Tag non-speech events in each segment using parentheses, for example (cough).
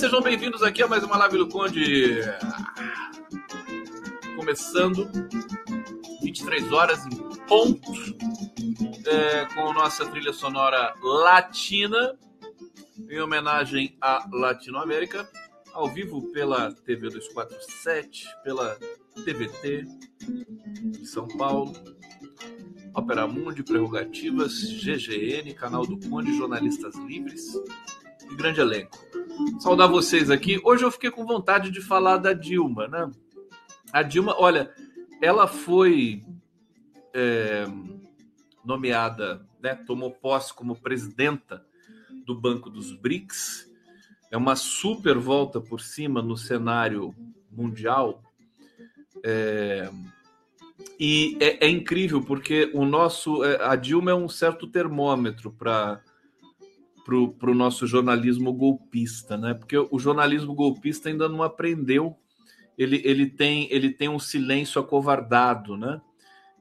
Sejam bem-vindos aqui a mais uma live do Conde. Começando 23 horas em ponto, é, com nossa trilha sonora latina, em homenagem à Latinoamérica, ao vivo pela TV 247, pela TVT de São Paulo, Opera Mundi, Prerrogativas, GGN, Canal do Conde, Jornalistas Livres e grande elenco. Saudar vocês aqui. Hoje eu fiquei com vontade de falar da Dilma, né? A Dilma, olha, ela foi é, nomeada, né, tomou posse como presidenta do Banco dos BRICS. É uma super volta por cima no cenário mundial. É, e é, é, incrível porque o nosso é, a Dilma é um certo termômetro para para o nosso jornalismo golpista, né? Porque o jornalismo golpista ainda não aprendeu. Ele, ele, tem, ele tem um silêncio acovardado, né?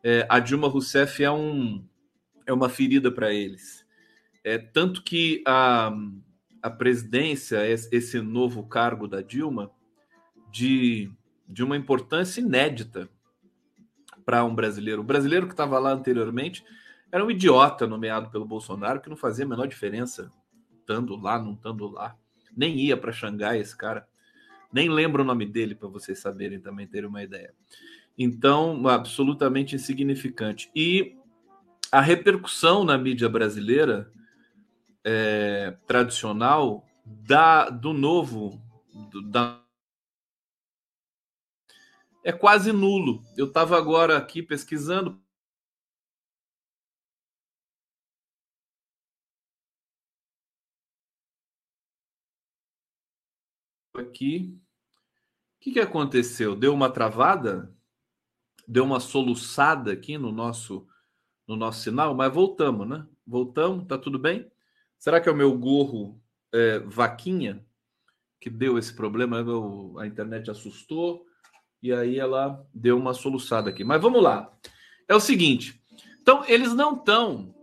É, a Dilma Rousseff é, um, é uma ferida para eles. É, tanto que a, a presidência, esse novo cargo da Dilma, de, de uma importância inédita para um brasileiro. O brasileiro que estava lá anteriormente era um idiota nomeado pelo Bolsonaro que não fazia a menor diferença estando lá, não estando lá. Nem ia para Xangai esse cara. Nem lembro o nome dele para vocês saberem também terem uma ideia. Então, absolutamente insignificante. E a repercussão na mídia brasileira é, tradicional da, do novo, do, da é quase nulo. Eu estava agora aqui pesquisando. Aqui. O que, que aconteceu? Deu uma travada? Deu uma soluçada aqui no nosso no nosso sinal, mas voltamos, né? Voltamos, tá tudo bem? Será que é o meu gorro é, vaquinha que deu esse problema? a internet assustou e aí ela deu uma soluçada aqui. Mas vamos lá. É o seguinte. Então, eles não estão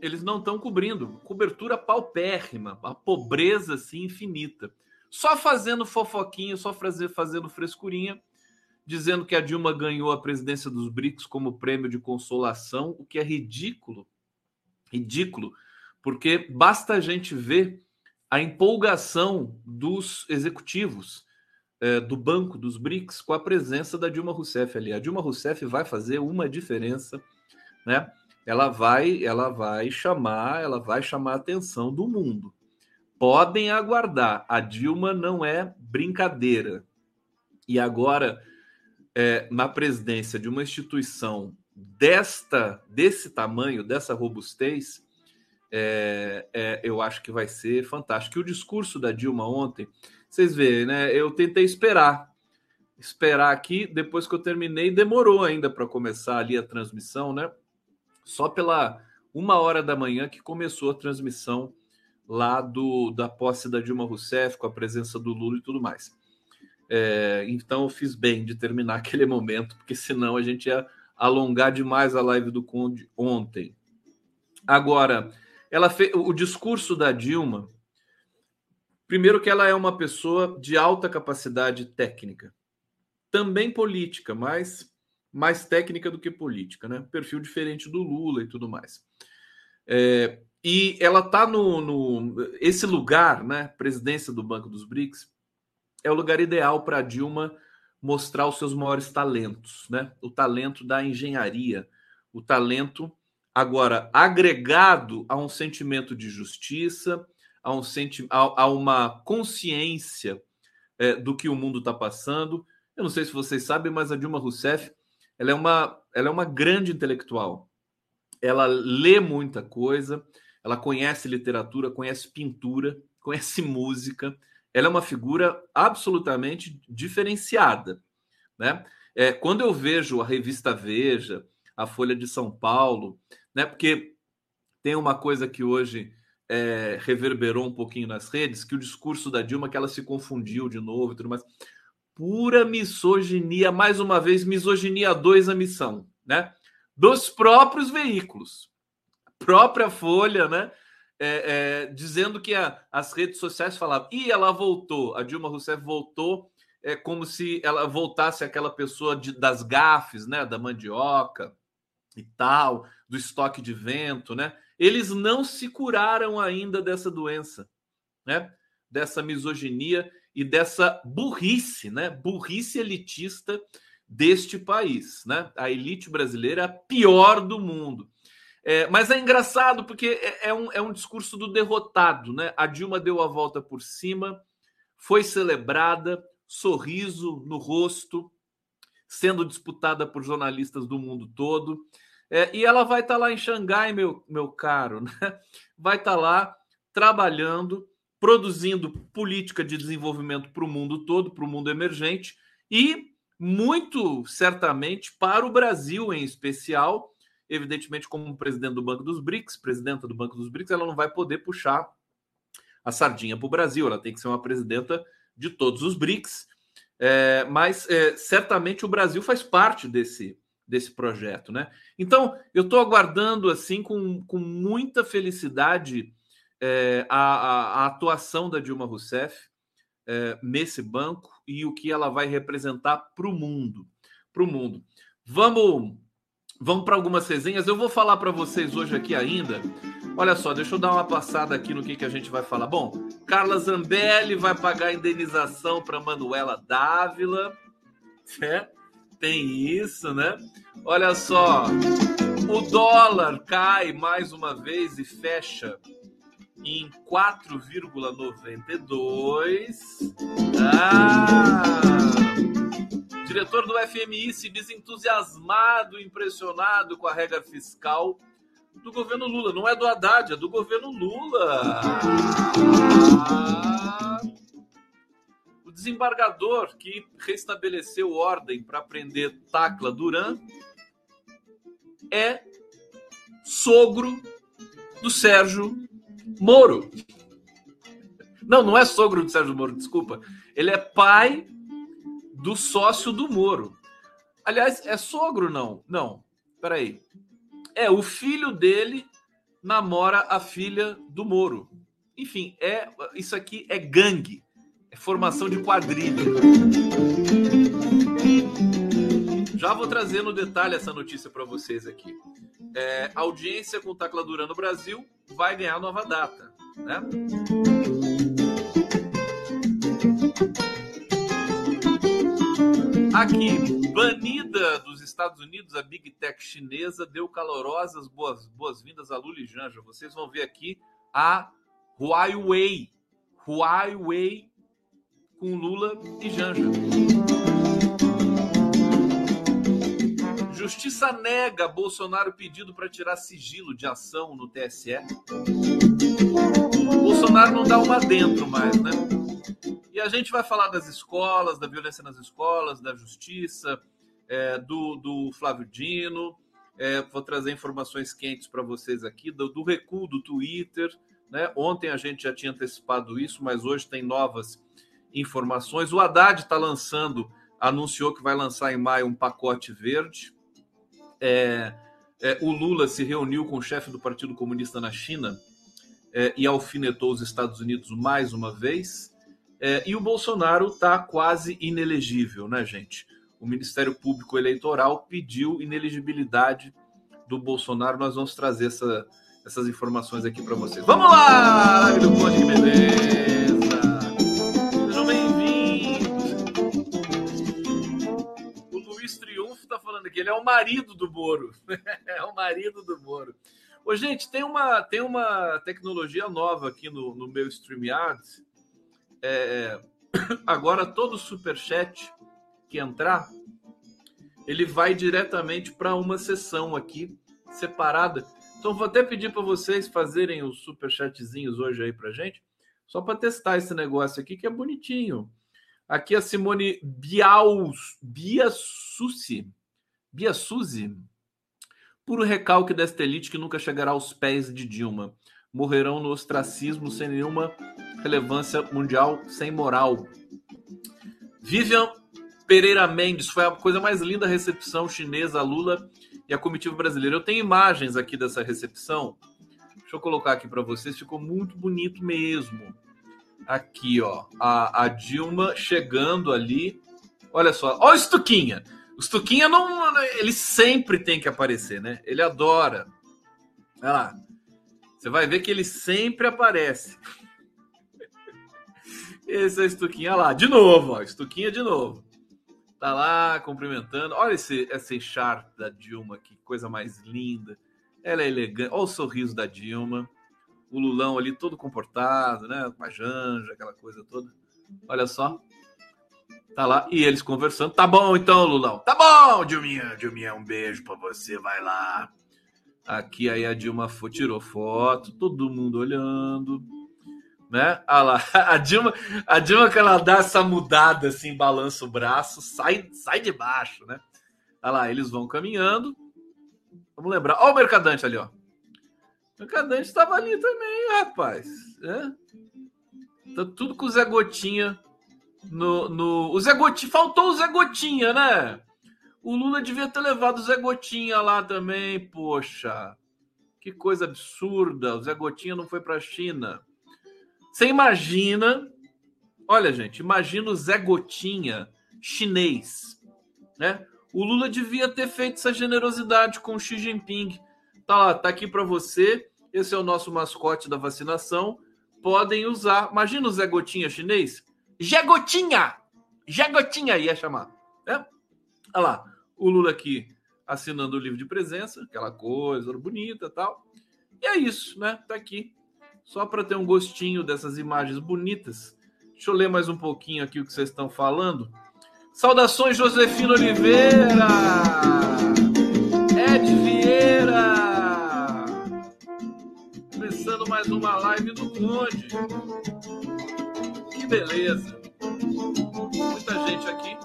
eles não estão cobrindo cobertura paupérrima, a pobreza assim infinita. Só fazendo fofoquinha, só fazer, fazendo frescurinha, dizendo que a Dilma ganhou a presidência dos BRICS como prêmio de consolação, o que é ridículo. Ridículo, porque basta a gente ver a empolgação dos executivos é, do Banco dos BRICS com a presença da Dilma Rousseff ali. A Dilma Rousseff vai fazer uma diferença, né? Ela vai, ela vai chamar, ela vai chamar a atenção do mundo. Podem aguardar. A Dilma não é brincadeira. E agora, é, na presidência de uma instituição desta, desse tamanho, dessa robustez, é, é, eu acho que vai ser fantástico. E o discurso da Dilma ontem vocês veem, né? Eu tentei esperar. Esperar aqui, depois que eu terminei, demorou ainda para começar ali a transmissão, né? Só pela uma hora da manhã que começou a transmissão lá do, da posse da Dilma Rousseff, com a presença do Lula e tudo mais. É, então eu fiz bem de terminar (laughs) aquele momento, porque senão a gente ia alongar demais a live do Conde ontem. Agora, ela fez o discurso da Dilma Primeiro, que ela é uma pessoa de alta capacidade técnica, também política, mas mais técnica do que política, né? Perfil diferente do Lula e tudo mais. É, e ela está no, no, esse lugar, né? Presidência do Banco dos BRICS é o lugar ideal para Dilma mostrar os seus maiores talentos, né? O talento da engenharia, o talento agora agregado a um sentimento de justiça, a, um senti a, a uma consciência é, do que o mundo está passando. Eu não sei se vocês sabem, mas a Dilma Rousseff ela é uma, ela é uma grande intelectual. Ela lê muita coisa, ela conhece literatura, conhece pintura, conhece música. Ela é uma figura absolutamente diferenciada, né? É, quando eu vejo a revista Veja, a Folha de São Paulo, né? Porque tem uma coisa que hoje é, reverberou um pouquinho nas redes, que o discurso da Dilma, que ela se confundiu de novo e tudo mais. pura misoginia, mais uma vez, misoginia 2 a missão, né? Dos próprios veículos. Própria Folha, né? É, é, dizendo que a, as redes sociais falavam, e ela voltou, a Dilma Rousseff voltou, é como se ela voltasse aquela pessoa de, das gafes, né? Da mandioca e tal, do estoque de vento, né? Eles não se curaram ainda dessa doença, né? Dessa misoginia e dessa burrice, né? Burrice elitista deste país, né? A elite brasileira é a pior do mundo. É, mas é engraçado porque é, é, um, é um discurso do derrotado, né? A Dilma deu a volta por cima, foi celebrada, sorriso no rosto, sendo disputada por jornalistas do mundo todo. É, e ela vai estar tá lá em Xangai, meu, meu caro, né? vai estar tá lá trabalhando produzindo política de desenvolvimento para o mundo todo, para o mundo emergente e muito certamente para o Brasil em especial, evidentemente como presidente do Banco dos BRICS, presidenta do Banco dos BRICS, ela não vai poder puxar a sardinha para o Brasil, ela tem que ser uma presidenta de todos os BRICS, é, mas é, certamente o Brasil faz parte desse desse projeto, né? Então eu estou aguardando assim com, com muita felicidade é, a, a, a, atuação da Dilma Rousseff é, nesse banco e o que ela vai representar para o mundo. Para o mundo. Vamos, vamos para algumas resenhas. Eu vou falar para vocês hoje aqui ainda. Olha só, deixa eu dar uma passada aqui no que, que a gente vai falar. Bom, Carla Zambelli vai pagar indenização para Manuela Dávila. É, tem isso, né? Olha só, o dólar cai mais uma vez e fecha em 4,92. Ah! Diretor do FMI se diz entusiasmado, impressionado com a regra fiscal do governo Lula. Não é do Haddad, é do governo Lula. Ah! O desembargador que restabeleceu ordem para prender Tacla Duran é sogro do Sérgio Moro. Não, não é sogro do Sérgio Moro, desculpa. Ele é pai do sócio do Moro. Aliás, é sogro não? Não. Peraí. É, o filho dele namora a filha do Moro. Enfim, é isso aqui é gangue. É formação de quadrilha. Já vou trazer no detalhe essa notícia para vocês aqui. É, audiência com tacladura no Brasil vai ganhar nova data. Né? Aqui, banida dos Estados Unidos, a Big Tech chinesa deu calorosas boas-vindas boas a Lula e Janja. Vocês vão ver aqui a Huawei. Huawei com Lula e Janja. Justiça nega Bolsonaro pedido para tirar sigilo de ação no TSE. Bolsonaro não dá uma dentro mais, né? A gente vai falar das escolas, da violência nas escolas, da justiça, é, do, do Flávio Dino. É, vou trazer informações quentes para vocês aqui do, do, recuo do Twitter. Né? Ontem a gente já tinha antecipado isso, mas hoje tem novas informações. O Haddad está lançando, anunciou que vai lançar em maio um pacote verde é, é, o Lula se reuniu com o chefe do Partido Comunista na China é, e alfinetou os Estados Unidos mais uma vez. É, e o Bolsonaro está quase inelegível, né, gente? O Ministério Público Eleitoral pediu inelegibilidade do Bolsonaro. Nós vamos trazer essa, essas informações aqui para vocês. Vamos lá, live do Conde, que beleza! falando aqui, ele é o marido do Moro. (laughs) é o marido do Moro. Ô, gente, tem uma, tem uma tecnologia nova aqui no, no meu StreamYard. É, agora, todo superchat que entrar, ele vai diretamente para uma sessão aqui, separada. Então, vou até pedir para vocês fazerem os superchatzinhos hoje aí para gente, só para testar esse negócio aqui, que é bonitinho. Aqui a Simone Biaus, Bia Suzy, puro recalque desta elite que nunca chegará aos pés de Dilma. Morrerão no ostracismo sem nenhuma relevância mundial, sem moral. Vivian Pereira Mendes, foi a coisa mais linda recepção chinesa, Lula e a comitiva brasileira. Eu tenho imagens aqui dessa recepção. Deixa eu colocar aqui para vocês, ficou muito bonito mesmo. Aqui, ó, a, a Dilma chegando ali. Olha só, olha o Stuquinha. O Stuquinha não, ele sempre tem que aparecer, né? Ele adora. Olha lá. Você vai ver que ele sempre aparece. Esse é o Stuquinha lá, de novo, ó, Stuquinha de novo. Tá lá cumprimentando. Olha esse, esse char da Dilma, que coisa mais linda. Ela é elegante. Olha o sorriso da Dilma. O Lulão ali todo comportado, né? Com a Janja, aquela coisa toda. Olha só. Tá lá. E eles conversando. Tá bom então, Lulão. Tá bom, Dilminha. Dilminha, um beijo pra você. Vai lá. Aqui aí a Dilma tirou foto. Todo mundo olhando né? Ah lá, (laughs) a Dilma, a Dilma que ela dá essa mudada assim, balança o braço, sai, sai de baixo, né? Ah lá, eles vão caminhando. Vamos lembrar. Ó o Mercadante ali, ó. O Mercadante estava ali também, rapaz. Né? Tá tudo com o Zé Gotinha no, no... O Zé Gotinha, faltou o Zé Gotinha, né? O Lula devia ter levado o Zé Gotinha lá também, poxa. Que coisa absurda. O Zé Gotinha não foi para a China. Você imagina, olha, gente, imagina o Zé Gotinha chinês, né? O Lula devia ter feito essa generosidade com o Xi Jinping. Tá lá, tá aqui para você. Esse é o nosso mascote da vacinação. Podem usar. Imagina o Zé Gotinha chinês. Zé Gotinha! Zé Gotinha ia chamar. Né? Olha lá, o Lula aqui assinando o livro de presença, aquela coisa bonita tal. E é isso, né? Tá aqui só para ter um gostinho dessas imagens bonitas. Deixa eu ler mais um pouquinho aqui o que vocês estão falando. Saudações, Josefina Oliveira! Ed Vieira! Começando mais uma live do Conde. Que beleza! Muita gente aqui.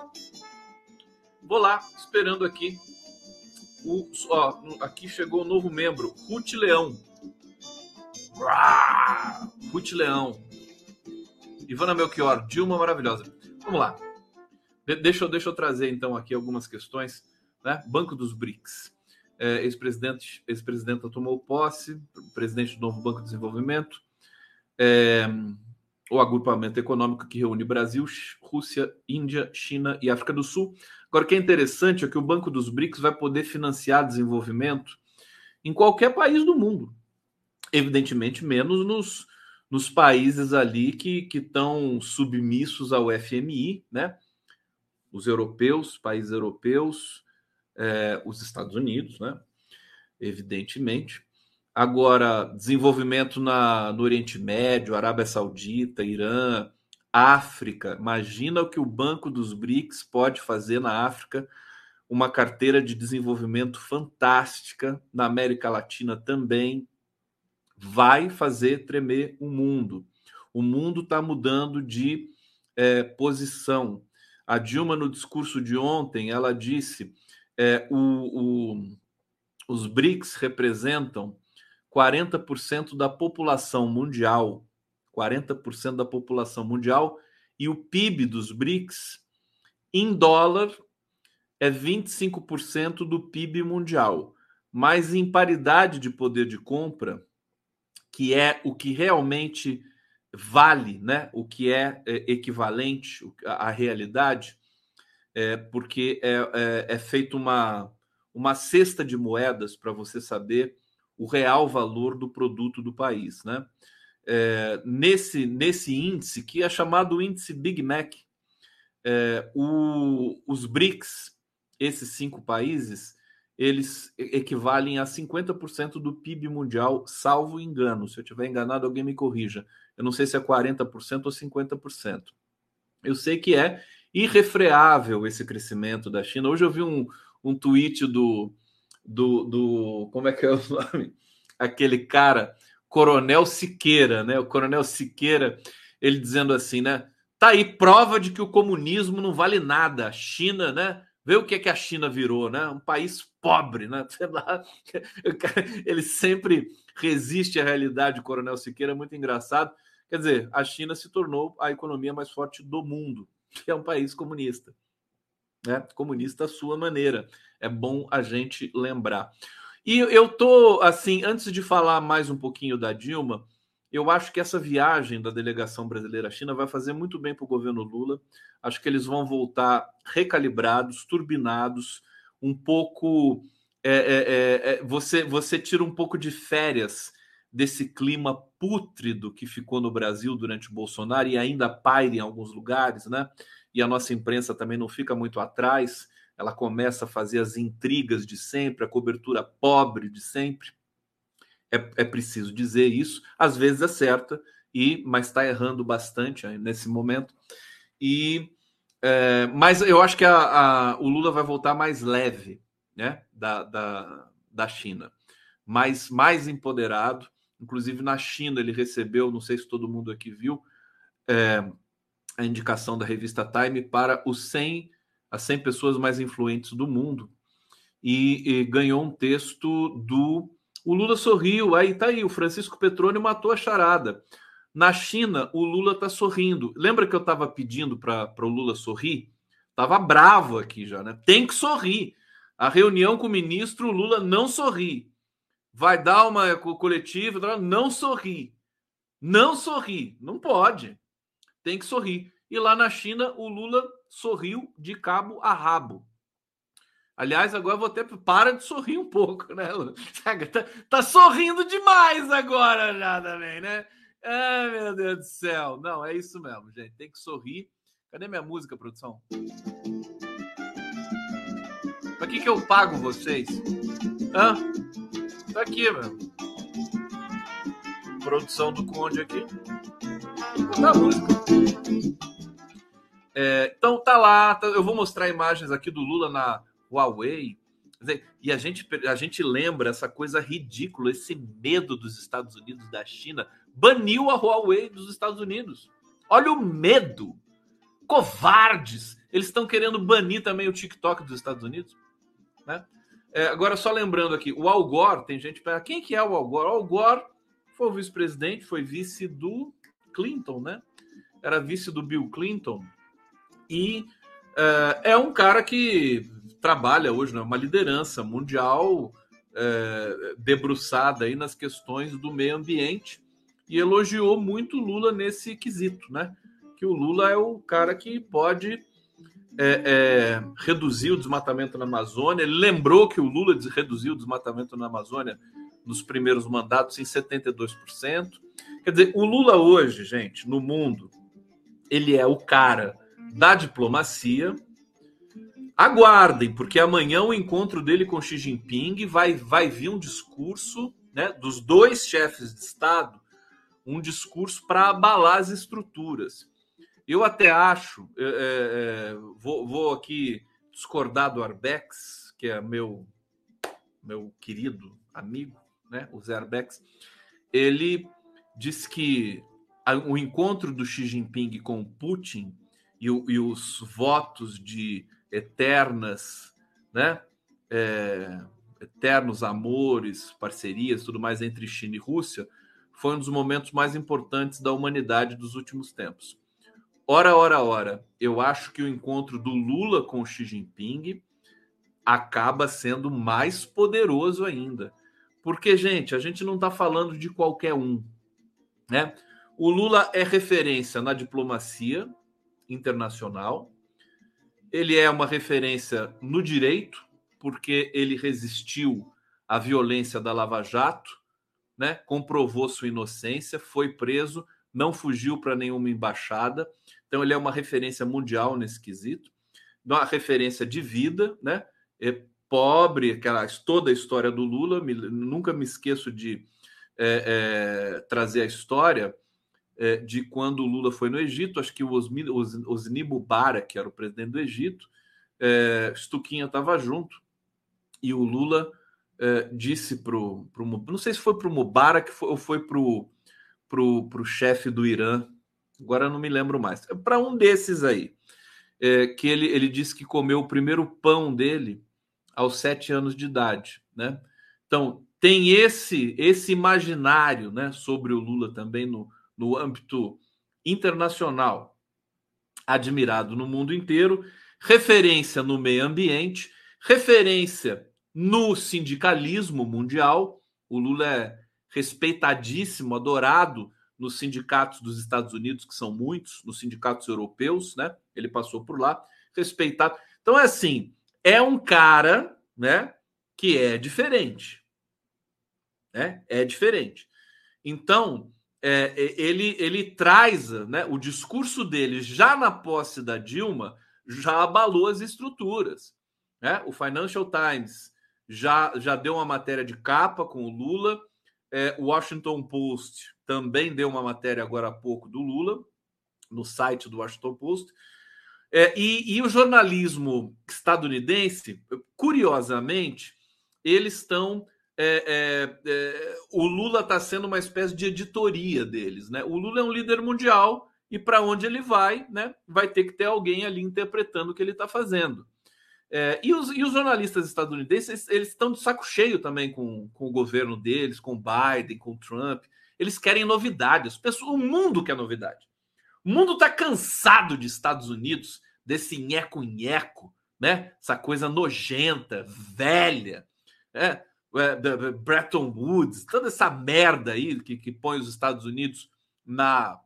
Vou lá, esperando aqui. O, ó, aqui chegou um novo membro, Ruth Leão. Ruth Leão. Ivana Melchior, Dilma maravilhosa. Vamos lá. De deixa, eu, deixa eu trazer então aqui algumas questões. Né? Banco dos BRICS. É, Ex-presidente ex -presidenta tomou posse, presidente do novo Banco de Desenvolvimento. É, o agrupamento econômico que reúne Brasil, Rússia, Índia, China e África do Sul. Agora, o que é interessante é que o Banco dos BRICS vai poder financiar desenvolvimento em qualquer país do mundo evidentemente menos nos, nos países ali que estão submissos ao FMI, né? Os europeus, países europeus, é, os Estados Unidos, né? Evidentemente. Agora, desenvolvimento na, no Oriente Médio, Arábia Saudita, Irã, África. Imagina o que o Banco dos BRICS pode fazer na África, uma carteira de desenvolvimento fantástica, na América Latina também, vai fazer tremer o mundo. O mundo está mudando de é, posição. A Dilma, no discurso de ontem, ela disse é, o, o, os BRICS representam 40% da população mundial, 40% da população mundial, e o PIB dos BRICS, em dólar, é 25% do PIB mundial. Mas em paridade de poder de compra, que é o que realmente vale, né? o que é, é equivalente à realidade, é, porque é, é, é feita uma, uma cesta de moedas para você saber o real valor do produto do país. Né? É, nesse, nesse índice, que é chamado índice Big Mac, é, o, os BRICS, esses cinco países, eles equivalem a 50% do PIB mundial, salvo engano. Se eu estiver enganado, alguém me corrija. Eu não sei se é 40% ou 50%. Eu sei que é irrefreável esse crescimento da China. Hoje eu vi um, um tweet do, do, do. Como é que é o (laughs) nome? Aquele cara, Coronel Siqueira, né? O Coronel Siqueira, ele dizendo assim, né? Tá aí prova de que o comunismo não vale nada. A China, né? Vê o que, é que a China virou, né? Um país pobre, né? (laughs) Ele sempre resiste à realidade. O Coronel Siqueira é muito engraçado. Quer dizer, a China se tornou a economia mais forte do mundo, (laughs) que é um país comunista. né? Comunista à sua maneira. É bom a gente lembrar. E eu tô assim, antes de falar mais um pouquinho da Dilma, eu acho que essa viagem da delegação brasileira à China vai fazer muito bem para o governo Lula. Acho que eles vão voltar recalibrados, turbinados, um pouco. É, é, é, é você, você tira um pouco de férias desse clima pútrido que ficou no Brasil durante o Bolsonaro e ainda paira em alguns lugares, né? E a nossa imprensa também não fica muito atrás, ela começa a fazer as intrigas de sempre, a cobertura pobre de sempre. É, é preciso dizer isso, às vezes é certa, e mas está errando bastante nesse momento. E é, mas eu acho que a, a, o Lula vai voltar mais leve, né, da, da, da China, mais mais empoderado Inclusive na China ele recebeu, não sei se todo mundo aqui viu, é, a indicação da revista Time para os 100, as 100 pessoas mais influentes do mundo e, e ganhou um texto do o Lula sorriu, aí tá aí, o Francisco Petroni matou a charada. Na China, o Lula tá sorrindo. Lembra que eu estava pedindo para o Lula sorrir? Tava bravo aqui já, né? Tem que sorrir. A reunião com o ministro, o Lula não sorri vai dar uma coletiva, não sorri. Não sorri. Não pode. Tem que sorrir. E lá na China, o Lula sorriu de cabo a rabo. Aliás, agora eu vou até. Para de sorrir um pouco, né? (laughs) Tá, tá sorrindo demais agora já também, né? Ai, meu Deus do céu. Não, é isso mesmo, gente. Tem que sorrir. Cadê minha música, produção? Pra que, que eu pago vocês? Hã? Tá aqui, mano. Produção do Conde aqui. Tá música. É, então tá lá, tá, eu vou mostrar imagens aqui do Lula na Huawei. E a gente, a gente lembra essa coisa ridícula, esse medo dos Estados Unidos, da China, baniu a Huawei dos Estados Unidos. Olha o medo. Covardes. Eles estão querendo banir também o TikTok dos Estados Unidos. Né? É, agora, só lembrando aqui, o Al Gore, tem gente para quem que é o Al Gore? O Al Gore foi o vice-presidente, foi vice do Clinton, né? Era vice do Bill Clinton. E é, é um cara que trabalha hoje, né? Uma liderança mundial é, debruçada aí nas questões do meio ambiente e elogiou muito Lula nesse quesito, né? Que o Lula é o cara que pode é, é, reduzir o desmatamento na Amazônia. Ele lembrou que o Lula reduziu o desmatamento na Amazônia nos primeiros mandatos em 72%. Quer dizer, o Lula hoje, gente, no mundo, ele é o cara da diplomacia. Aguardem, porque amanhã o encontro dele com Xi Jinping vai, vai vir um discurso né, dos dois chefes de Estado, um discurso para abalar as estruturas. Eu até acho, é, é, vou, vou, aqui discordar do Arbex, que é meu, meu querido amigo, né, o Zé Arbex. Ele diz que o encontro do Xi Jinping com Putin e, e os votos de eternas, né, é, eternos amores, parcerias, tudo mais entre China e Rússia, foi um dos momentos mais importantes da humanidade dos últimos tempos. Ora, ora, ora, eu acho que o encontro do Lula com Xi Jinping acaba sendo mais poderoso ainda. Porque, gente, a gente não está falando de qualquer um. Né? O Lula é referência na diplomacia internacional, ele é uma referência no direito, porque ele resistiu à violência da Lava Jato, né? comprovou sua inocência, foi preso, não fugiu para nenhuma embaixada. Então, ele é uma referência mundial nesse quesito, uma referência de vida, né? É pobre, aquela, toda a história do Lula, me, nunca me esqueço de é, é, trazer a história é, de quando o Lula foi no Egito, acho que o Osni, Os, Osni Mubarak, que era o presidente do Egito, é, Stuquinha estava junto, e o Lula é, disse para o. Não sei se foi para o Mubarak ou foi para o chefe do Irã, agora não me lembro mais. É para um desses aí, é, que ele, ele disse que comeu o primeiro pão dele aos sete anos de idade, né? Então tem esse esse imaginário, né, sobre o Lula também no, no âmbito internacional, admirado no mundo inteiro. referência no meio ambiente, referência no sindicalismo mundial. O Lula é respeitadíssimo, adorado nos sindicatos dos Estados Unidos, que são muitos, nos sindicatos europeus, né? Ele passou por lá, respeitado. Então é assim, é um cara, né, que é diferente. Né? É diferente. Então, é, ele, ele traz né, o discurso dele já na posse da Dilma, já abalou as estruturas. Né? O Financial Times já, já deu uma matéria de capa com o Lula, é, o Washington Post também deu uma matéria agora há pouco do Lula, no site do Washington Post. É, e, e, o jornalismo estadunidense, curiosamente, eles estão. É, é, é o Lula está sendo uma espécie de editoria deles. Né? O Lula é um líder mundial e para onde ele vai, né, vai ter que ter alguém ali interpretando o que ele está fazendo. É, e, os, e, os, jornalistas estadunidenses, eles estão de saco cheio também com, com o governo deles, com Biden, com Trump. Eles querem novidades. O mundo quer novidade. O mundo está cansado de Estados Unidos, desse nheco-nheco, né? essa coisa nojenta, velha. Né? É, Bretton Woods, toda essa merda aí que, que põe os Estados Unidos na,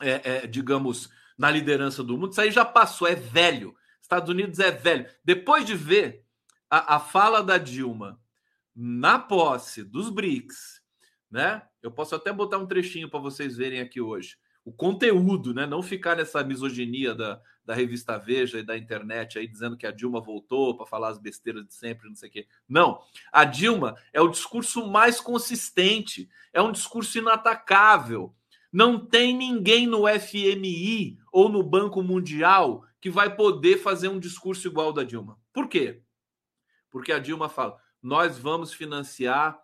é, é, digamos, na liderança do mundo. Isso aí já passou, é velho. Estados Unidos é velho. Depois de ver a, a fala da Dilma na posse dos BRICS, né? Eu posso até botar um trechinho para vocês verem aqui hoje. O conteúdo, né? Não ficar nessa misoginia da, da revista Veja e da internet aí dizendo que a Dilma voltou para falar as besteiras de sempre, não sei o quê. Não. A Dilma é o discurso mais consistente, é um discurso inatacável. Não tem ninguém no FMI ou no Banco Mundial que vai poder fazer um discurso igual da Dilma. Por quê? Porque a Dilma fala: nós vamos financiar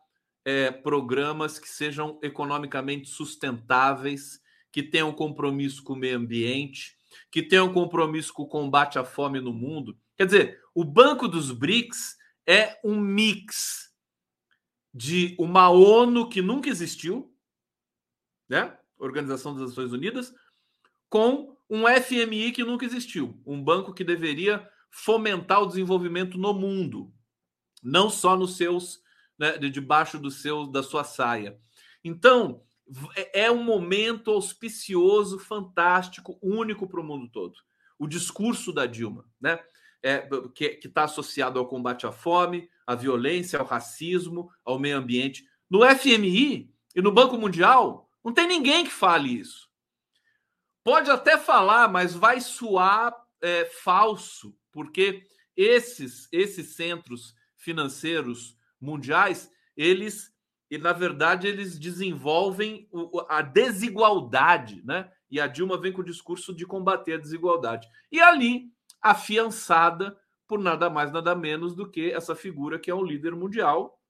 é, programas que sejam economicamente sustentáveis, que tenham compromisso com o meio ambiente, que tenham compromisso com o combate à fome no mundo. Quer dizer, o Banco dos BRICS é um mix de uma ONU que nunca existiu, né? Organização das Nações Unidas, com um FMI que nunca existiu, um banco que deveria fomentar o desenvolvimento no mundo, não só nos seus, né, debaixo do seu, da sua saia. Então, é, é um momento auspicioso, fantástico, único para o mundo todo. O discurso da Dilma, né? É, que está associado ao combate à fome, à violência, ao racismo, ao meio ambiente. No FMI e no Banco Mundial, não tem ninguém que fale isso. Pode até falar, mas vai soar é, falso, porque esses, esses centros financeiros mundiais, eles, e na verdade, eles desenvolvem a desigualdade, né? E a Dilma vem com o discurso de combater a desigualdade. E ali, afiançada por nada mais, nada menos do que essa figura que é o líder mundial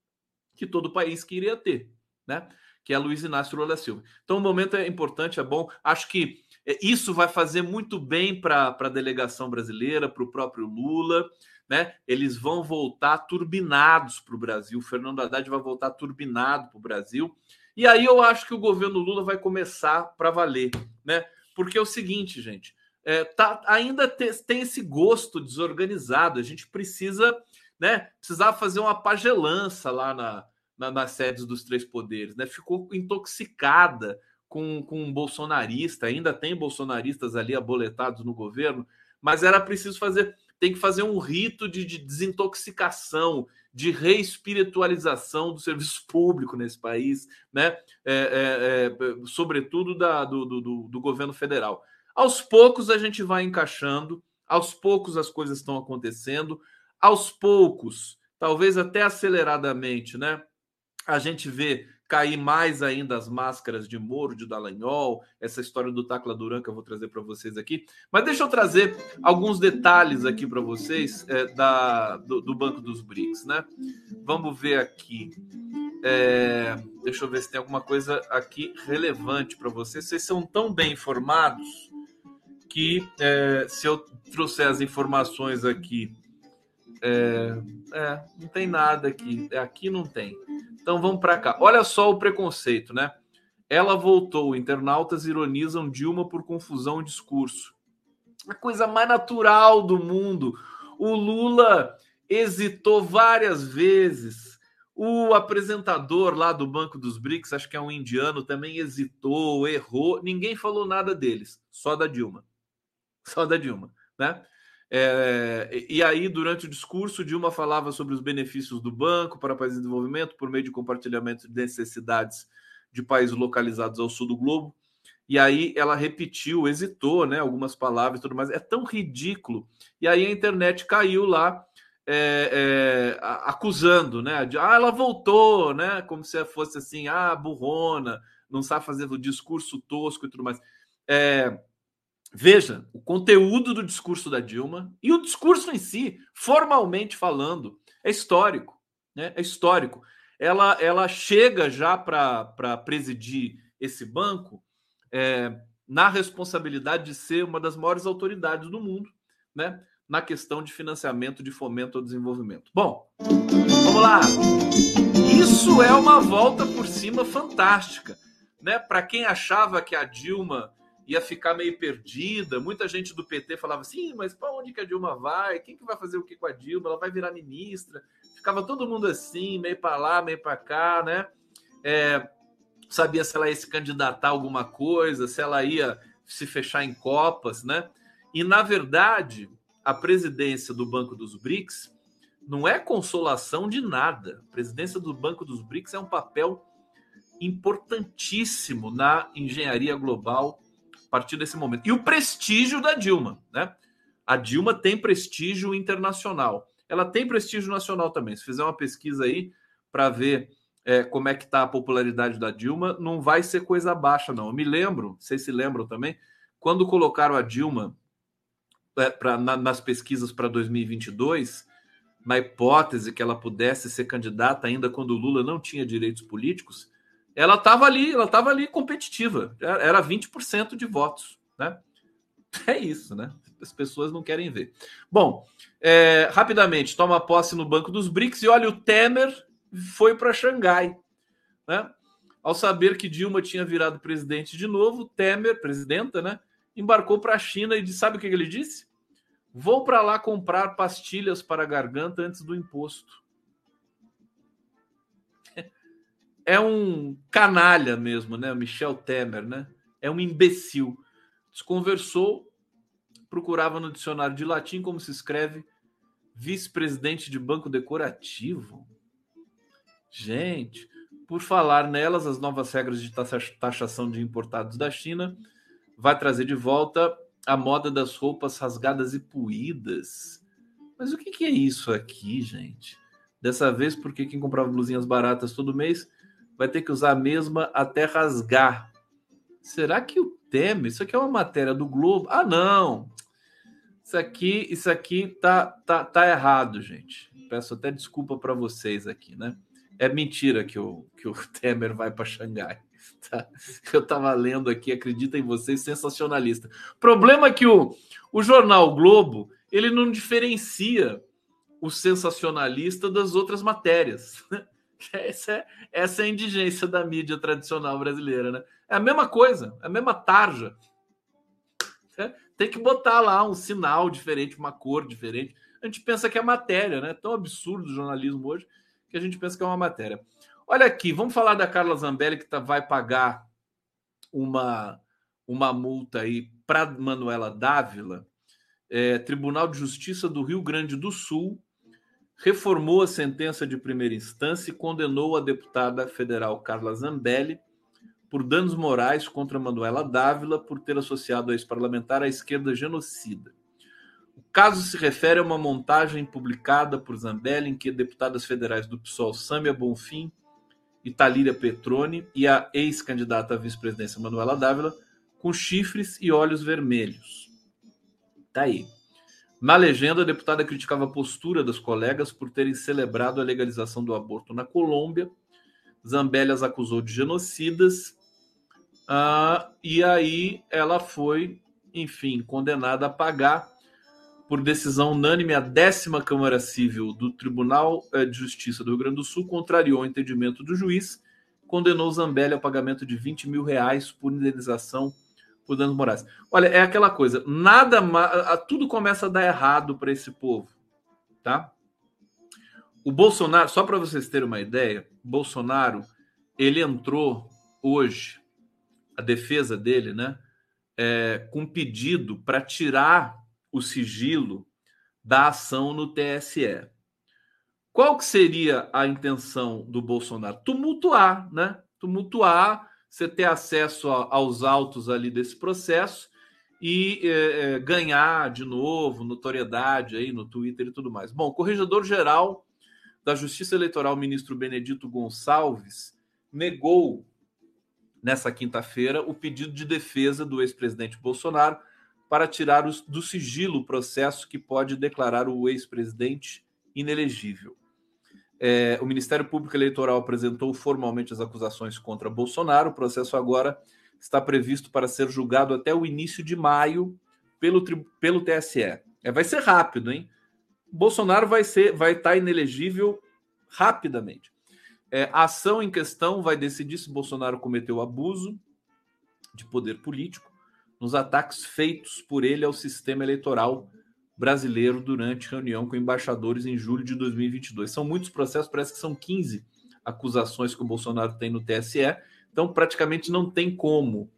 que todo país queria ter, né? Que é Luiz Inácio Lula Silva. Então, o momento é importante, é bom. Acho que é, isso vai fazer muito bem para a delegação brasileira, para o próprio Lula. Né? Eles vão voltar turbinados para o Brasil. O Fernando Haddad vai voltar turbinado para o Brasil. E aí eu acho que o governo Lula vai começar para valer, né? Porque é o seguinte, gente, é, tá, ainda te, tem esse gosto desorganizado. A gente precisa, né? Precisava fazer uma pagelança lá na, na, nas sedes dos três poderes, né? Ficou intoxicada com, com um bolsonarista, ainda tem bolsonaristas ali aboletados no governo, mas era preciso fazer, tem que fazer um rito de, de desintoxicação, de reespiritualização do (laughs) serviço público nesse país, né? É, é, é, sobretudo da, do, do, do governo federal. Aos poucos a gente vai encaixando, aos poucos as coisas estão acontecendo, aos poucos, talvez até aceleradamente, né? A gente vê cair mais ainda as máscaras de Moro, de Dallagnol, essa história do Tacla Duran que eu vou trazer para vocês aqui. Mas deixa eu trazer alguns detalhes aqui para vocês é, da, do, do, Banco dos BRICS, né? Vamos ver aqui. É, deixa eu ver se tem alguma coisa aqui relevante para vocês. Vocês são tão bem informados que é, se eu trouxer as informações aqui é, é, não tem nada aqui. Aqui não tem. Então vamos para cá. Olha só o preconceito, né? Ela voltou. Internautas ironizam Dilma por confusão e discurso. A coisa mais natural do mundo. O Lula hesitou várias vezes. O apresentador lá do Banco dos BRICS, acho que é um indiano, também hesitou, errou. Ninguém falou nada deles, só da Dilma. Só da Dilma, né? É, e aí, durante o discurso, Dilma falava sobre os benefícios do banco para países em desenvolvimento por meio de compartilhamento de necessidades de países localizados ao sul do globo. E aí ela repetiu, hesitou, né? Algumas palavras e tudo mais. É tão ridículo. E aí a internet caiu lá é, é, acusando, né? De, ah, ela voltou, né? Como se fosse assim, ah, burrona, não sabe fazer o discurso tosco e tudo mais. É, Veja o conteúdo do discurso da Dilma e o discurso em si, formalmente falando, é histórico. Né? É histórico. Ela, ela chega já para presidir esse banco é, na responsabilidade de ser uma das maiores autoridades do mundo né? na questão de financiamento de fomento ao desenvolvimento. Bom, vamos lá. Isso é uma volta por cima fantástica. Né? Para quem achava que a Dilma ia ficar meio perdida. Muita gente do PT falava assim, mas para onde que a Dilma vai? Quem que vai fazer o que com a Dilma? Ela vai virar ministra? Ficava todo mundo assim, meio para lá, meio para cá, né? É, sabia se ela ia se candidatar a alguma coisa, se ela ia se fechar em copas, né? E na verdade, a presidência do Banco dos BRICS não é consolação de nada. A presidência do Banco dos BRICS é um papel importantíssimo na engenharia global partir desse momento. E o prestígio da Dilma, né? A Dilma tem prestígio internacional. Ela tem prestígio nacional também. Se fizer uma pesquisa aí para ver é, como é que está a popularidade da Dilma, não vai ser coisa baixa, não. Eu me lembro, vocês se lembram também, quando colocaram a Dilma é, pra, na, nas pesquisas para 2022, na hipótese que ela pudesse ser candidata ainda quando o Lula não tinha direitos políticos, ela estava ali, ela estava ali competitiva. Era 20% de votos, né? (laughs) É isso, né? As pessoas não querem ver. Bom, é, rapidamente, toma posse no Banco dos BRICS e olha, o Temer foi para Xangai, né? Ao saber que Dilma tinha virado presidente de novo, Temer, presidenta, né? Embarcou para a China e disse, sabe o que ele disse? Vou para lá comprar pastilhas para a garganta antes do imposto. É um canalha mesmo, né? Michel Temer, né? É um imbecil. Desconversou, procurava no dicionário de latim como se escreve vice-presidente de banco decorativo. Gente, por falar nelas, as novas regras de taxação de importados da China vai trazer de volta a moda das roupas rasgadas e puídas. Mas o que é isso aqui, gente? Dessa vez, porque quem comprava blusinhas baratas todo mês vai ter que usar a mesma até rasgar. Será que o Temer? Isso aqui é uma matéria do Globo? Ah, não. Isso aqui, isso aqui tá, tá, tá errado, gente. Peço até desculpa para vocês aqui, né? É mentira que o, que o (laughs) Temer vai para Xangai. Tá? Eu estava lendo aqui, acredita em vocês, sensacionalista. Problema é que o, o jornal Globo ele não diferencia o sensacionalista das outras matérias. (laughs) Essa é, essa é a indigência da mídia tradicional brasileira, né? É a mesma coisa, é a mesma tarja. É, tem que botar lá um sinal diferente, uma cor diferente. A gente pensa que é matéria, né? Tão absurdo o jornalismo hoje que a gente pensa que é uma matéria. Olha aqui, vamos falar da Carla Zambelli que tá, vai pagar uma, uma multa aí para Manuela Dávila. É, Tribunal de Justiça do Rio Grande do Sul reformou a sentença de primeira instância e condenou a deputada federal Carla Zambelli por danos morais contra Manuela Dávila por ter associado a ex-parlamentar à esquerda genocida. O caso se refere a uma montagem publicada por Zambelli em que deputadas federais do PSOL Sâmia Bonfim e Talíria Petroni e a ex-candidata à vice-presidência Manuela Dávila com chifres e olhos vermelhos. Tá aí. Na legenda, a deputada criticava a postura das colegas por terem celebrado a legalização do aborto na Colômbia. Zambelli as acusou de genocidas. Ah, e aí ela foi, enfim, condenada a pagar por decisão unânime a décima Câmara Civil do Tribunal eh, de Justiça do Rio Grande do Sul contrariou o entendimento do juiz, condenou Zambelli ao pagamento de 20 mil reais por indenização por danos morais. Olha, é aquela coisa, nada tudo começa a dar errado para esse povo, tá? O Bolsonaro, só para vocês terem uma ideia, Bolsonaro, ele entrou hoje, a defesa dele, né, é, com pedido para tirar o sigilo da ação no TSE. Qual que seria a intenção do Bolsonaro? Tumultuar, né? Tumultuar, você ter acesso a, aos autos ali desse processo e é, é, ganhar de novo notoriedade aí no Twitter e tudo mais. Bom, o corregedor-geral da Justiça Eleitoral, ministro Benedito Gonçalves, negou nessa quinta-feira o pedido de defesa do ex-presidente Bolsonaro para tirar do sigilo o processo que pode declarar o ex-presidente inelegível. É, o Ministério Público Eleitoral apresentou formalmente as acusações contra Bolsonaro. O processo agora está previsto para ser julgado até o início de maio pelo, pelo TSE. É, vai ser rápido, hein? Bolsonaro vai ser, vai estar tá inelegível rapidamente. É, a ação em questão vai decidir se Bolsonaro cometeu abuso de poder político nos ataques feitos por ele ao sistema eleitoral brasileiro durante reunião com embaixadores em julho de 2022. São muitos processos, parece que são 15 acusações que o Bolsonaro tem no TSE, então praticamente não tem como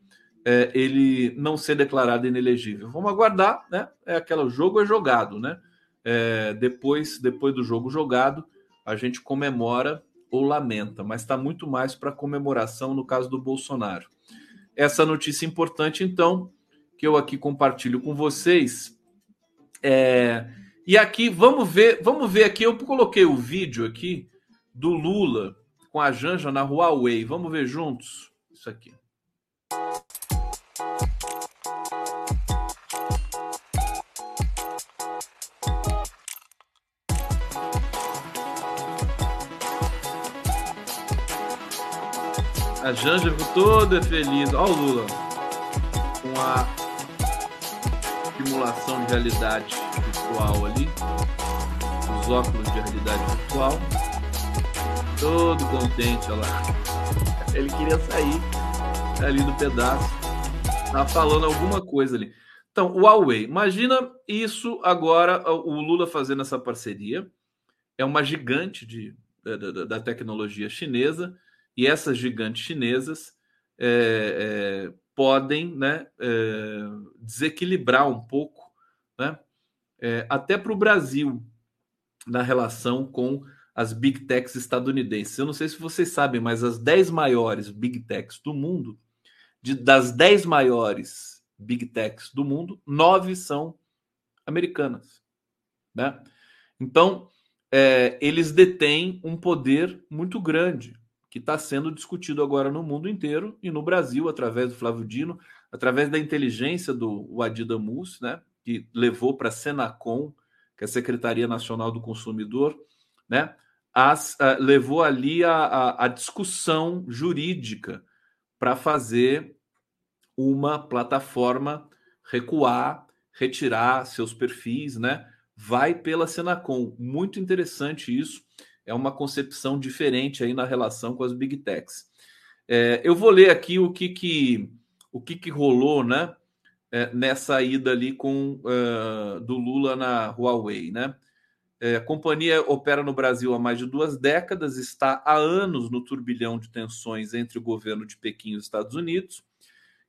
é, ele não ser declarado inelegível. Vamos aguardar, né? É aquela jogo é jogado, né? É, depois, depois do jogo jogado, a gente comemora ou lamenta, mas está muito mais para comemoração no caso do Bolsonaro. Essa notícia importante, então, que eu aqui compartilho com vocês, é, e aqui, vamos ver, vamos ver aqui, eu coloquei o vídeo aqui do Lula com a Janja na Huawei. Vamos ver juntos isso aqui. A Janja ficou toda feliz. Olha o Lula com a simulação de realidade virtual ali, os óculos de realidade virtual, todo contente, olha lá. Ele queria sair ali do pedaço, tá falando alguma coisa ali. Então, o Huawei, imagina isso agora, o Lula fazendo essa parceria, é uma gigante de, da, da tecnologia chinesa, e essas gigantes chinesas é, é, podem né, é, desequilibrar um pouco, né, é, até para o Brasil, na relação com as big techs estadunidenses. Eu não sei se vocês sabem, mas as 10 maiores big techs do mundo, de, das 10 maiores big techs do mundo, nove são americanas. Né? Então, é, eles detêm um poder muito grande que está sendo discutido agora no mundo inteiro e no Brasil, através do Flávio Dino, através da inteligência do Adida Mus, né, que levou para a Senacom, que é a Secretaria Nacional do Consumidor, né, as, uh, levou ali a, a, a discussão jurídica para fazer uma plataforma recuar, retirar seus perfis, né? Vai pela Senacom. Muito interessante isso é uma concepção diferente aí na relação com as big techs. É, eu vou ler aqui o que, que o que, que rolou, né? É, nessa ida ali com uh, do Lula na Huawei, né? É, a companhia opera no Brasil há mais de duas décadas, está há anos no turbilhão de tensões entre o governo de Pequim e os Estados Unidos,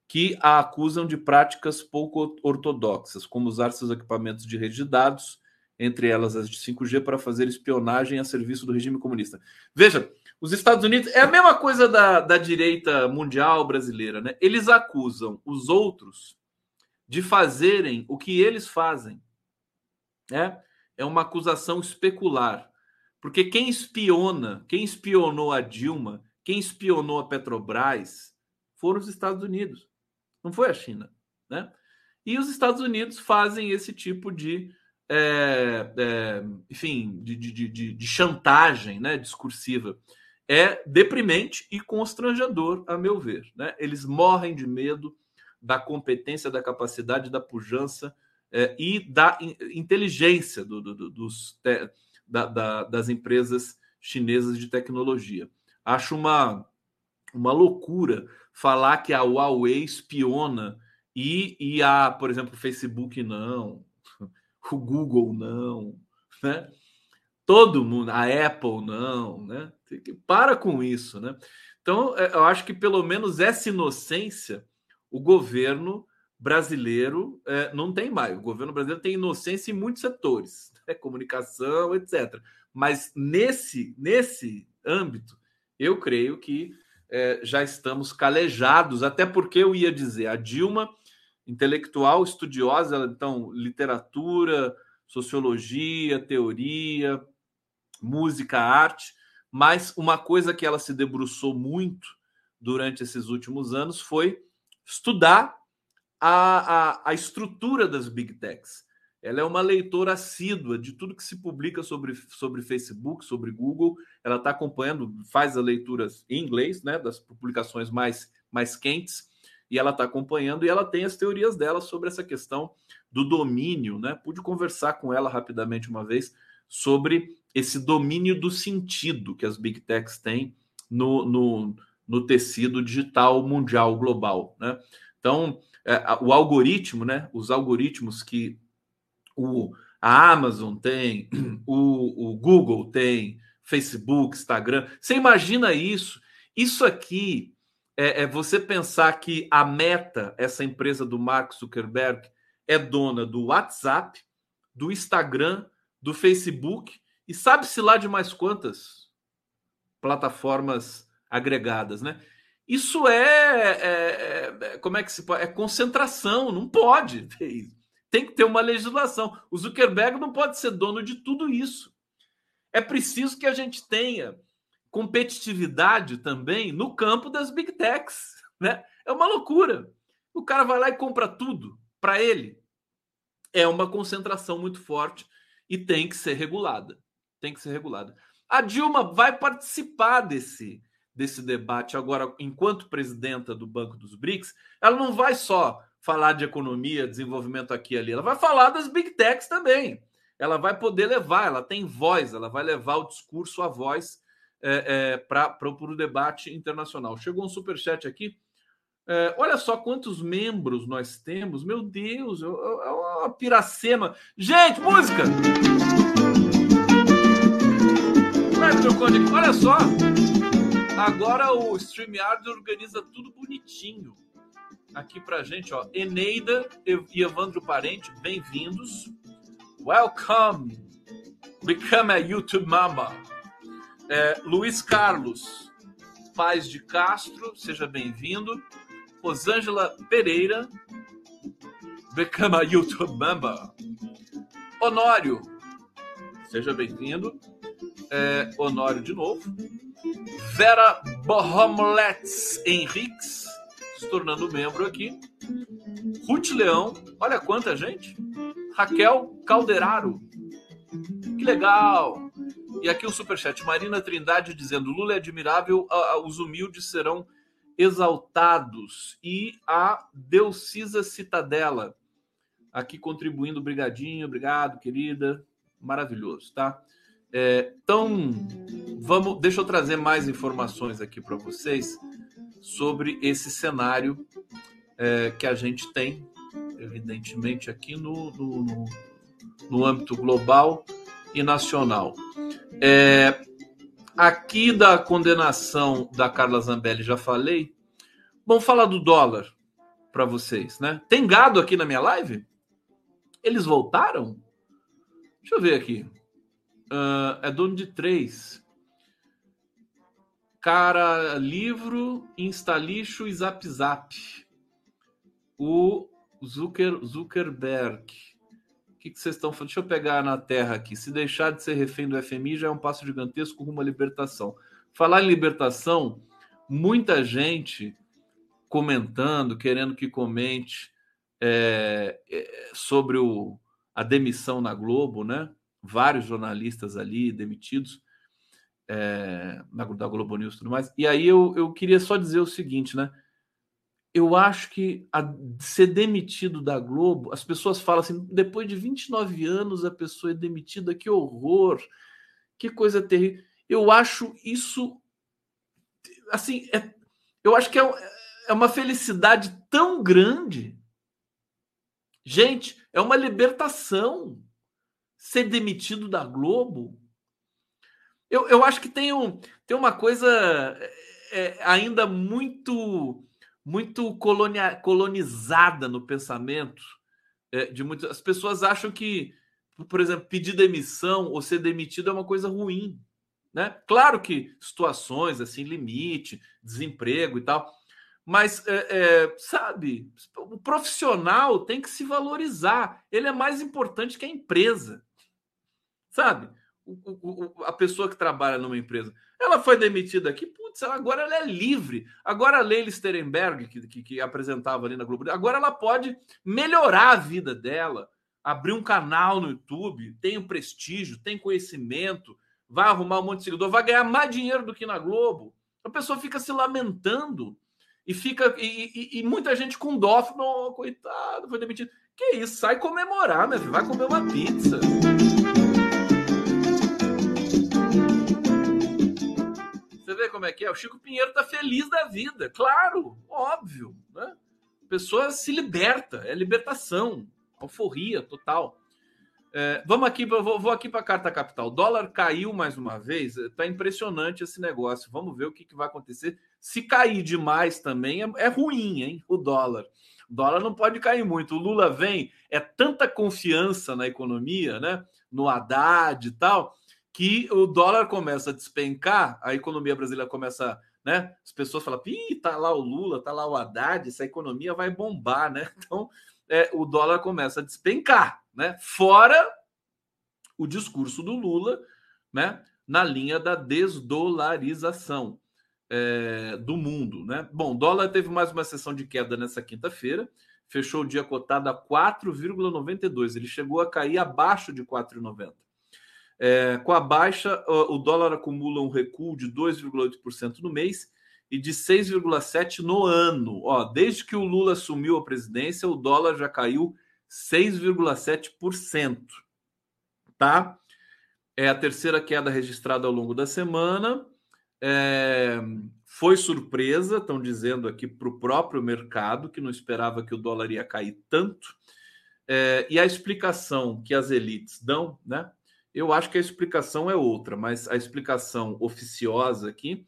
que a acusam de práticas pouco ortodoxas, como usar seus equipamentos de rede de dados entre elas as de 5G, para fazer espionagem a serviço do regime comunista. Veja, os Estados Unidos é a mesma coisa da, da direita mundial brasileira, né? Eles acusam os outros de fazerem o que eles fazem. Né? É uma acusação especular. Porque quem espiona, quem espionou a Dilma, quem espionou a Petrobras, foram os Estados Unidos. Não foi a China, né? E os Estados Unidos fazem esse tipo de é, é, enfim, de, de, de, de, chantagem né, discursiva é deprimente e constrangedor, a meu ver. Né? Eles morrem de medo da competência, da capacidade, da pujança é, e da inteligência do, do, dos, da, da, das empresas chinesas de tecnologia. Acho uma, uma loucura falar que a Huawei espiona E, e a, por exemplo, o Facebook não, o Google não, né? Todo mundo, a Apple não, né? Para com isso, né? Então, é, eu acho que pelo menos essa inocência o governo brasileiro é, não tem mais. O governo brasileiro tem inocência em muitos setores, (laughs) né? comunicação, etc. Mas nesse, nesse âmbito, eu creio que é, já estamos calejados, até porque eu ia dizer, a Dilma intelectual, estudiosa, então, literatura, sociologia, teoria, música, arte, mas uma coisa que ela se debruçou muito durante esses últimos anos foi estudar a, a, a estrutura das big techs. Ela é uma leitora assídua de tudo que se publica sobre, sobre Facebook, sobre Google. Ela está acompanhando, faz a leitura em inglês, né, das publicações mais, mais quentes e ela está acompanhando e ela tem as teorias dela sobre essa questão do domínio, né? Pude conversar com ela rapidamente uma vez sobre esse domínio do sentido que as big techs têm no, no, no tecido digital mundial global, né? Então, é, o algoritmo, né? Os algoritmos que o, a Amazon tem, (clears throat) o, o Google tem, Facebook, Instagram. Você imagina isso? Isso aqui é, é, você pensar que a Meta, essa empresa do Mark Zuckerberg, é dona do WhatsApp, do Instagram, do Facebook e sabe-se lá de mais quantas plataformas agregadas, né? Isso é, é, é, como é que se pode? É concentração, não pode (laughs) ter isso. Tem que ter uma legislação. O Zuckerberg não pode ser dono de tudo isso. É preciso que a gente tenha competitividade também no campo das big techs, né? É uma loucura. O cara vai lá e compra tudo para ele. É uma concentração muito forte e tem que ser regulada. Tem que ser regulada. A Dilma vai participar desse desse debate agora enquanto presidenta do Banco dos BRICS. Ela não vai só falar de economia, desenvolvimento aqui e ali, ela vai falar das big techs também. Ela vai poder levar, ela tem voz, ela vai levar o discurso, a voz é, é, para o debate internacional. Chegou um super chat aqui. É, olha só quantos membros nós temos. Meu Deus, é, é uma piracema. Gente, música! Olha só. Agora o StreamYard organiza tudo bonitinho. Aqui pra gente, ó. Eneida e Evandro Parente, bem-vindos. Welcome. Become a YouTube Mama. É, Luiz Carlos Paz de Castro, seja bem-vindo. Rosângela Pereira, become a YouTube member. Honório, seja bem-vindo. É, Honório de novo. Vera Bohomlets Henriques, se tornando membro aqui. Ruth Leão, olha quanta gente. Raquel Calderaro, que legal. E aqui o superchat, Marina Trindade dizendo: Lula é admirável, os humildes serão exaltados. E a Delcisa Citadela, aqui contribuindo, brigadinho, obrigado, querida. Maravilhoso, tá? É, então, vamos, deixa eu trazer mais informações aqui para vocês sobre esse cenário é, que a gente tem, evidentemente, aqui no, no, no, no âmbito global e nacional. É, aqui da condenação da Carla Zambelli já falei. Vamos falar do dólar para vocês, né? Tem gado aqui na minha live? Eles voltaram? Deixa eu ver aqui. Uh, é dono de três. Cara, livro, Instalixo e Zap Zap. O Zucker, Zuckerberg que, que vocês estão falando? Deixa eu pegar na terra aqui. Se deixar de ser refém do FMI já é um passo gigantesco rumo à libertação. Falar em libertação, muita gente comentando, querendo que comente é, é, sobre o, a demissão na Globo, né? Vários jornalistas ali demitidos é, na, da Globo News e tudo mais. E aí eu, eu queria só dizer o seguinte, né? Eu acho que a, ser demitido da Globo, as pessoas falam assim, depois de 29 anos a pessoa é demitida, que horror, que coisa terrível. Eu acho isso, assim, é, eu acho que é, é uma felicidade tão grande Gente, é uma libertação ser demitido da Globo. Eu, eu acho que tem, um, tem uma coisa é, ainda muito muito colonia, colonizada no pensamento é, de muitas as pessoas acham que por exemplo pedir demissão ou ser demitido é uma coisa ruim né? Claro que situações assim limite desemprego e tal mas é, é, sabe o profissional tem que se valorizar ele é mais importante que a empresa sabe o, o, a pessoa que trabalha numa empresa. Ela foi demitida aqui, putz, agora ela é livre. Agora a Leila Sterenberg, que, que, que, apresentava ali na Globo, agora ela pode melhorar a vida dela, abrir um canal no YouTube, tem um prestígio, tem conhecimento, vai arrumar um monte de seguidor, vai ganhar mais dinheiro do que na Globo. A pessoa fica se lamentando e fica e, e, e muita gente com dó, oh, coitado, foi demitido. Que isso, sai comemorar, meu filho, vai comer uma pizza. Como é que é? O Chico Pinheiro tá feliz da vida, claro, óbvio. Né? A pessoa se liberta, é libertação, alforria total. É, vamos aqui, vou, vou aqui para a carta capital. O dólar caiu mais uma vez, está impressionante esse negócio. Vamos ver o que, que vai acontecer. Se cair demais também é, é ruim, hein? O dólar. O dólar não pode cair muito. O Lula vem, é tanta confiança na economia, né? No Haddad e tal, que o dólar começa a despencar, a economia brasileira começa, né? As pessoas falam, ih, tá lá o Lula, tá lá o Haddad, essa economia vai bombar, né? (laughs) Então, é, o dólar começa a despencar, né? Fora o discurso do Lula, né? Na linha da desdolarização é, do mundo, né? Bom, dólar teve mais uma sessão de queda nessa quinta-feira, fechou o dia cotado a 4,92. Ele chegou a cair abaixo de 4,90. É, com a baixa, o dólar acumula um recuo de 2,8% no mês e de 6,7% no ano. Ó, desde que o Lula assumiu a presidência, o dólar já caiu 6,7%. Tá? É a terceira queda registrada ao longo da semana. É, foi surpresa, estão dizendo aqui para o próprio mercado, que não esperava que o dólar ia cair tanto. É, e a explicação que as elites dão, né? Eu acho que a explicação é outra, mas a explicação oficiosa aqui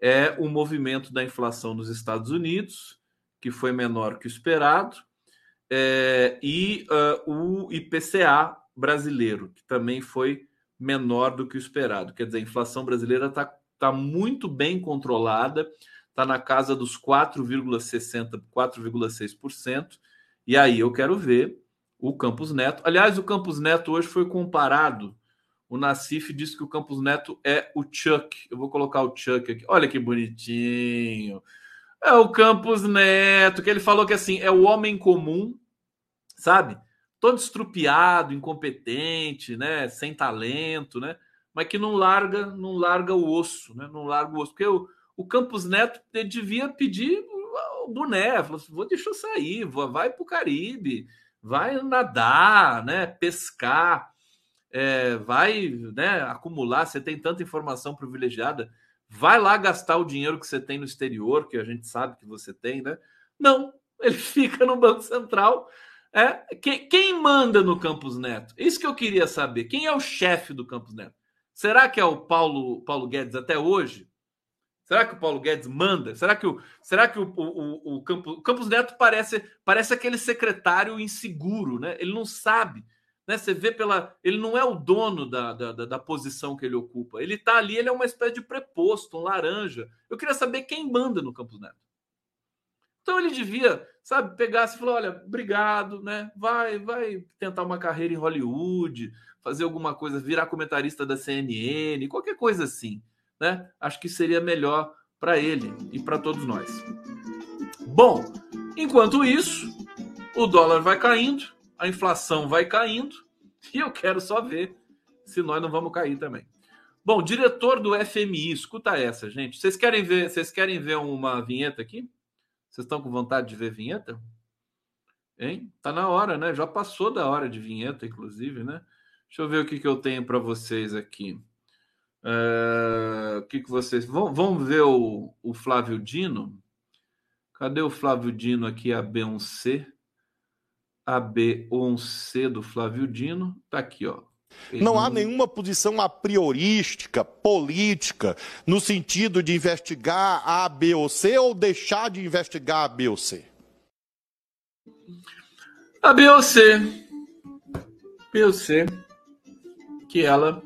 é o movimento da inflação nos Estados Unidos, que foi menor que o esperado, é, e uh, o IPCA brasileiro, que também foi menor do que o esperado. Quer dizer, a inflação brasileira está tá muito bem controlada, está na casa dos 4,60%, 4,6%. E aí eu quero ver o Campos Neto. Aliás, o Campos Neto hoje foi comparado o Nassif disse que o Campos Neto é o Chuck. Eu vou colocar o Chuck aqui. Olha que bonitinho. É o Campos Neto, que ele falou que assim, é o homem comum, sabe? Todo estrupiado, incompetente, né? Sem talento, né? Mas que não larga, não larga o osso, né? Não larga o osso. Porque o, o Campos Neto devia pedir o boné, falou assim, vou deixar eu sair, vai para o Caribe, vai nadar, né? Pescar é, vai né, acumular, você tem tanta informação privilegiada, vai lá gastar o dinheiro que você tem no exterior, que a gente sabe que você tem, né? Não, (laughs) ele fica no Banco Central. É, quem, quem manda no Campos Neto? Isso que eu queria saber. Quem é o chefe do Campos Neto? Será que é o Paulo, Paulo Guedes até hoje? Será que o Paulo Guedes manda? Será que o, será que o, o, o, Campos, Campos Neto parece, parece aquele secretário inseguro, né? Ele não sabe né? Você vê pela. Ele não é o dono da, da, da posição que ele ocupa. Ele está ali, ele é uma espécie de preposto, um laranja. Eu queria saber quem manda no Campos Neto. Então ele devia, sabe, pegar e falar: olha, obrigado, né? Vai, vai tentar uma carreira em Hollywood, fazer alguma coisa, virar comentarista da CNN, qualquer coisa assim, né? Acho que seria melhor para ele e para todos nós. Bom, enquanto isso, o dólar vai caindo, a inflação vai caindo (laughs) e eu quero só ver se nós não vamos cair também. Bom, diretor do FMI, escuta essa, gente. Vocês querem ver, vocês querem ver uma vinheta aqui? Vocês estão com vontade de ver vinheta? Hein? Tá na hora, né? Já passou da hora de vinheta, inclusive, né? Deixa eu ver o que, que eu tenho para vocês aqui. Uh, o que, que vocês vão, vão ver o, o Flávio Dino? Cadê o Flávio Dino aqui, a B1C? AB11C do Flávio Dino. Tá aqui, ó. Não há nenhuma posição a priorística, política, no sentido de investigar A, B ou C ou deixar de investigar A, B ou C? A B ou C. B ou C. Que ela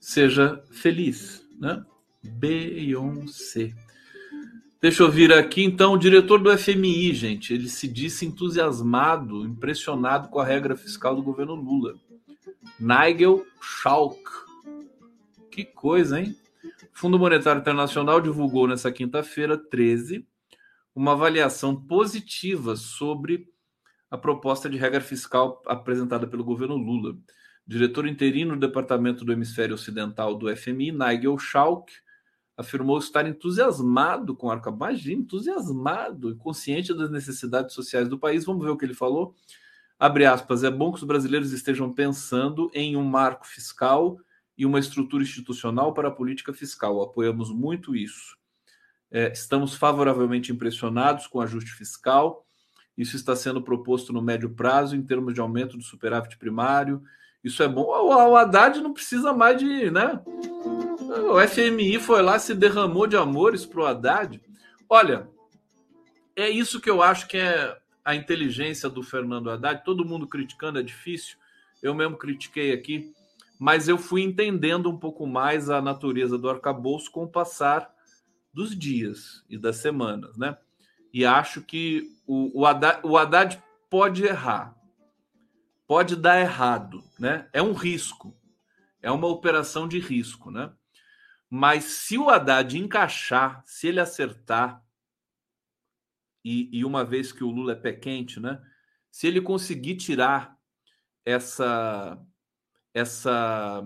seja feliz, né? Beyoncé. Deixa eu vir aqui então o diretor do FMI, gente. Ele se disse entusiasmado, impressionado com a regra fiscal do governo Lula. Nigel Schalk. Que coisa, hein? O Fundo Monetário Internacional divulgou nessa quinta-feira, 13, uma avaliação positiva sobre a proposta de regra fiscal apresentada pelo governo Lula. Diretor interino do Departamento do Hemisfério Ocidental do FMI, Nigel Schalk, afirmou estar entusiasmado com o arcabouço, imagina, entusiasmado e consciente das necessidades sociais do país. Vamos ver o que ele falou. Abre aspas, é bom que os brasileiros estejam pensando em um marco fiscal e uma estrutura institucional para a política fiscal. Apoiamos muito isso. É, estamos favoravelmente impressionados com o ajuste fiscal. Isso está sendo proposto no médio prazo em termos de aumento do superávit primário. Isso é bom. O, o Haddad não precisa mais de, né? O FMI foi lá, se derramou de amores pro Haddad. Olha, é isso que eu acho que é a inteligência do Fernando Haddad. Todo mundo criticando é difícil. Eu mesmo critiquei aqui, mas eu fui entendendo um pouco mais a natureza do arcabouço com o passar dos dias e das semanas, né? E acho que o, o, Haddad, o Haddad pode errar, pode dar errado, né? É um risco, é uma operação de risco, né? Mas se o Haddad encaixar, se ele acertar, e, e, uma vez que o Lula é pé quente, né? Se ele conseguir tirar essa essa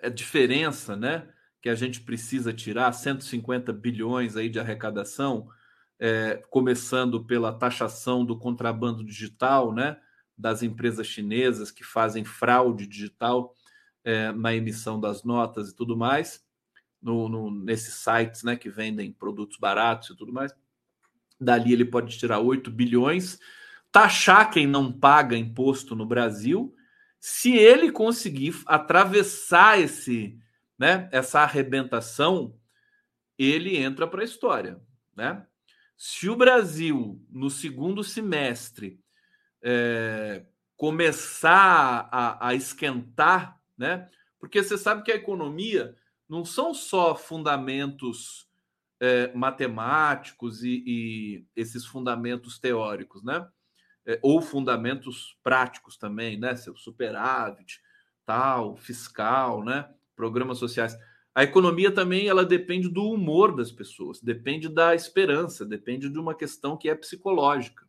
é diferença, né? Que a gente precisa tirar 150 bilhões aí de arrecadação, é, começando pela taxação do contrabando digital, né? Das empresas chinesas que fazem fraude digital é, na emissão das notas e tudo mais no, no, nesses sites né, que vendem produtos baratos e tudo mais. Dali ele pode tirar 8 bilhões, taxar quem não paga imposto no Brasil. Se ele conseguir atravessar esse, né, essa arrebentação, ele entra para a história. Né? Se o Brasil, no segundo semestre, é, começar a, a esquentar, né? porque você sabe que a economia não são só fundamentos é, matemáticos e, e, esses fundamentos teóricos, né? É, ou fundamentos práticos também, né? Seu superávit, tal, fiscal, né? Programas sociais. A economia também ela depende do humor das pessoas, depende da esperança, depende de uma questão que é psicológica.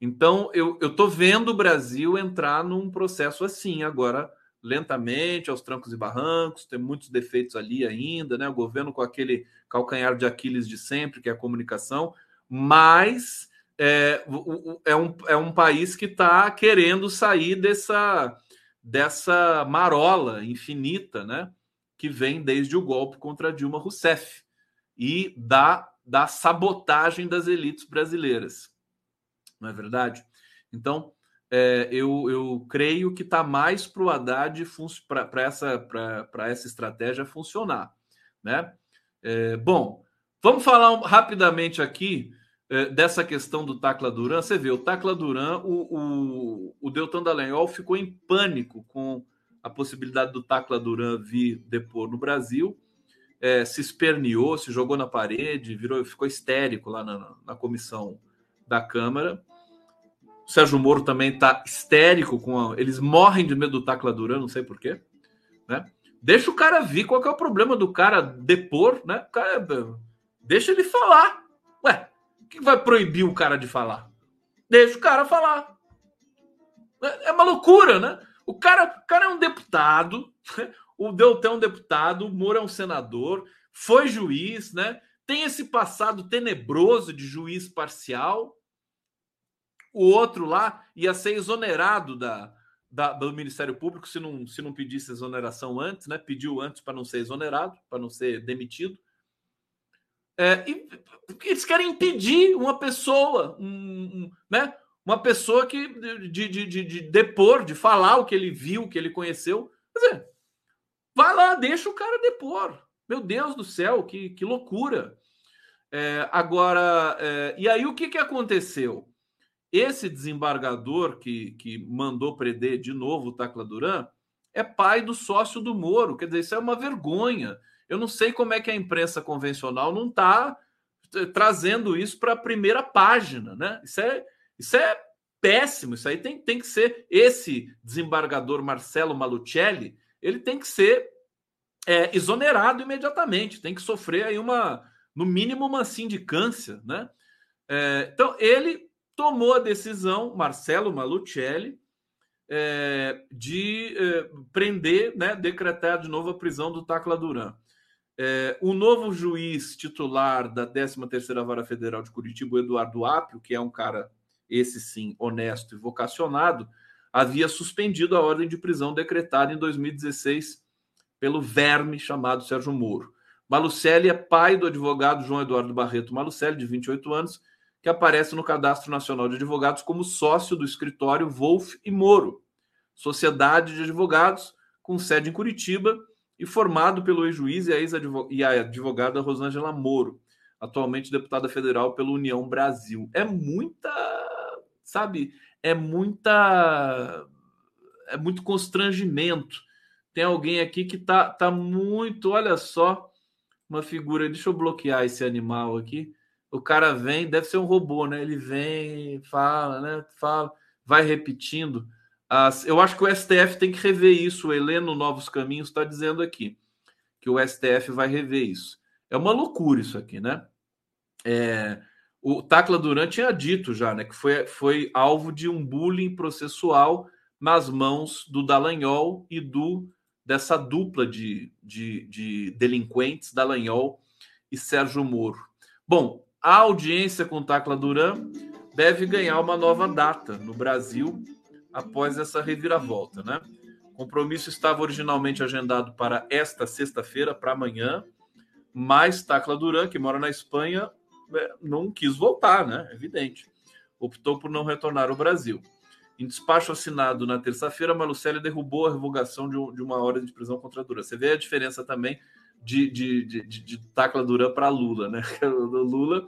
Então, eu estou vendo o Brasil entrar num processo assim agora lentamente, aos trancos e barrancos, tem muitos defeitos ali ainda, né? O governo com aquele calcanhar de Aquiles de sempre, que é a comunicação, mas é, é, um, é um país que está querendo sair dessa, dessa marola infinita, né? Que vem desde o golpe contra Dilma Rousseff e da, da sabotagem das elites brasileiras. Não é verdade? Então, é, eu, eu creio que está mais para o Haddad para essa, essa estratégia funcionar. Né? É, bom, vamos falar rapidamente aqui é, dessa questão do Tacla Duran. Você vê, o Tacla Duran, o, o, o Deltan Dallagnol ficou em pânico com a possibilidade do Tacla Duran vir depor no Brasil. É, se esperneou, se jogou na parede, virou, ficou histérico lá na, na comissão da Câmara. O Sérgio Moro também está histérico com a... eles morrem de medo do Tacla Duran, não sei porquê, né? Deixa o cara vir, qual é o problema do cara depor, né? Cara, deixa ele falar. Ué, o que vai proibir o cara de falar? Deixa o cara falar. É, é uma loucura, né? O cara, o cara é um deputado, o Deltan é um deputado, o Moro é um senador, foi juiz, né? Tem esse passado tenebroso de juiz parcial, o outro lá ia ser exonerado da, da, do Ministério Público se não, se não pedisse exoneração antes, né? Pediu antes para não ser exonerado, para não ser demitido. É, e eles querem impedir uma pessoa, um, um, né? uma pessoa que de, de, de, de, depor, de falar o que ele viu, o que ele conheceu. Quer dizer, vai lá, deixa o cara depor. Meu Deus do céu, que, que loucura. É, agora, é, e aí o que, que aconteceu? Esse desembargador que, que mandou prender de novo o Tacla Duran é pai do sócio do Moro. Quer dizer, isso é uma vergonha. Eu não sei como é que a imprensa convencional não está eh, trazendo isso para a primeira página, né? Isso é, isso é péssimo. Isso aí tem, tem que ser. Esse desembargador Marcelo Malucelli, ele tem que ser é, exonerado imediatamente, tem que sofrer aí uma, no mínimo, uma sindicância, né? É, então, ele tomou a decisão, Marcelo Malucelli, é, de é, prender, né, decretar de novo a prisão do Tacla Duran. É, o novo juiz titular da 13ª Vara Federal de Curitiba, Eduardo Apio, que é um cara, esse sim, honesto e vocacionado, havia suspendido a ordem de prisão decretada em 2016 pelo verme chamado Sérgio Moro. Malucelli é pai do advogado João Eduardo Barreto Malucelli, de 28 anos, que aparece no Cadastro Nacional de Advogados como sócio do escritório Wolf e Moro, sociedade de advogados com sede em Curitiba, e formado pelo ex-juiz e a advogada Rosângela Moro, atualmente deputada federal pela União Brasil. É muita, sabe, é muita é muito constrangimento. Tem alguém aqui que tá, tá muito, olha só, uma figura, deixa eu bloquear esse animal aqui. O cara vem, deve ser um robô, né? Ele vem, fala, né? Fala, vai repetindo. As, eu acho que o STF tem que rever isso. O Heleno Novos Caminhos está dizendo aqui que o STF vai rever isso. É uma loucura isso aqui, né? É, o Tacla Duran tinha dito já, né, que foi, foi alvo de um bullying processual nas mãos do Dallagnol e do dessa dupla de, de, de delinquentes, Dallagnol e Sérgio Moro. Bom, a audiência com Tacla Duran deve ganhar uma nova data no Brasil após essa reviravolta, né? O compromisso estava originalmente agendado para esta sexta-feira, para amanhã, mas Tacla Duran, que mora na Espanha, é, não quis voltar, né? Evidente. Optou por não retornar ao Brasil. Em despacho assinado na terça-feira, Malucelli derrubou a revogação de, uma hora de prisão contra Duran. Você vê a diferença também de, de, de, de Tacla Duran para Lula, né? (laughs) O Lula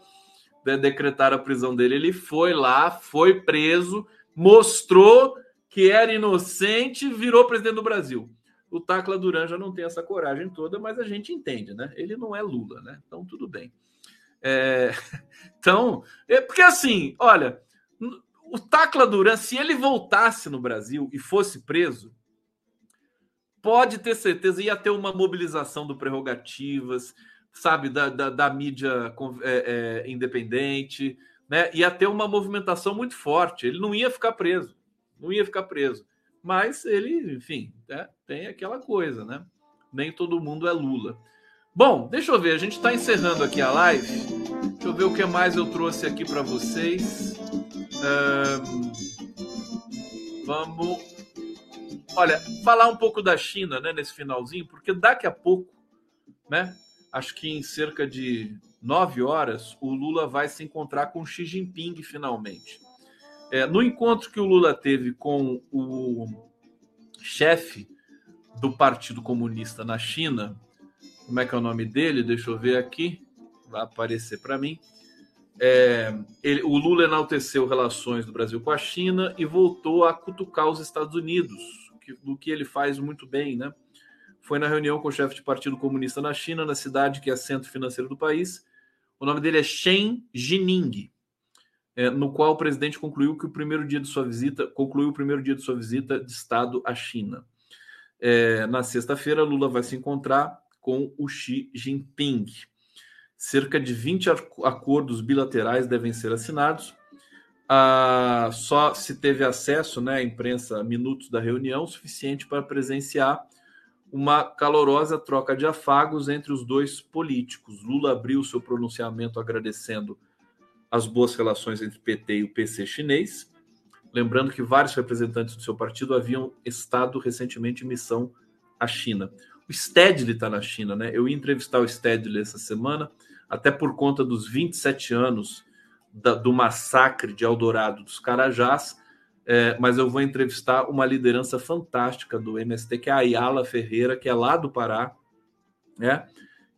né, decretar a prisão dele, ele foi lá, foi preso, mostrou que era inocente, virou presidente do Brasil. O Tacla Duran já não tem essa coragem toda, mas a gente entende, né? Ele não é Lula, né? Então tudo bem. É... (laughs) Então, é porque assim, olha, o Tacla Duran, se ele voltasse no Brasil e fosse preso, pode ter certeza ia ter uma mobilização do prerrogativas, sabe, da, da, da mídia é, é, independente, né? Ia ter uma movimentação muito forte. Ele não ia ficar preso, não ia ficar preso. Mas ele, enfim, é, tem aquela coisa, né? Nem todo mundo é Lula. Bom, deixa eu ver, a gente está encerrando aqui a live. Deixa eu ver o que mais eu trouxe aqui para vocês. Um, vamos, olha, falar um pouco da China, né, nesse finalzinho, porque daqui a pouco, né, acho que em cerca de nove horas, o Lula vai se encontrar com Xi Jinping finalmente. É, no encontro que o Lula teve com o chefe do Partido Comunista na China, como é que é o nome dele? Deixa eu ver aqui, vai aparecer para mim. É, ele, o Lula enalteceu relações do Brasil com a China e voltou a cutucar os Estados Unidos, que, do que ele faz muito bem, né? Foi na reunião com o chefe de Partido Comunista na China, na cidade que é centro financeiro do país, o nome dele é Shen Jining, é, no qual o presidente concluiu que o primeiro dia de sua visita concluiu o primeiro dia de sua visita de Estado à China. É, na sexta-feira, Lula vai se encontrar com o Xi Jinping. Cerca de 20 acordos bilaterais devem ser assinados. Ah, só se teve acesso né, à imprensa minutos da reunião, suficiente para presenciar uma calorosa troca de afagos entre os dois políticos. Lula abriu seu pronunciamento agradecendo as boas relações entre PT e o PC chinês, lembrando que vários representantes do seu partido haviam estado recentemente em missão à China. O Stedley está na China, né? Eu ia entrevistar o Stedley essa semana, até por conta dos 27 anos da, do massacre de Eldorado dos Carajás, é, mas eu vou entrevistar uma liderança fantástica do MST, que é a Ayala Ferreira, que é lá do Pará, né?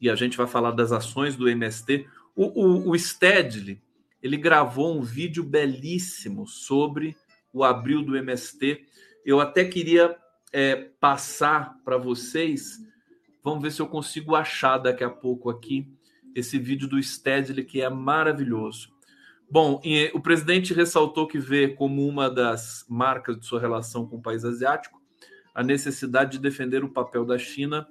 E a gente vai falar das ações do MST. O, o, o Stedley, ele gravou um vídeo belíssimo sobre o abril do MST. Eu até queria é, passar para vocês. Vamos ver se eu consigo achar daqui a pouco aqui esse vídeo do Stedley, que é maravilhoso. Bom, o presidente ressaltou que vê como uma das marcas de sua relação com o país asiático a necessidade de defender o papel da China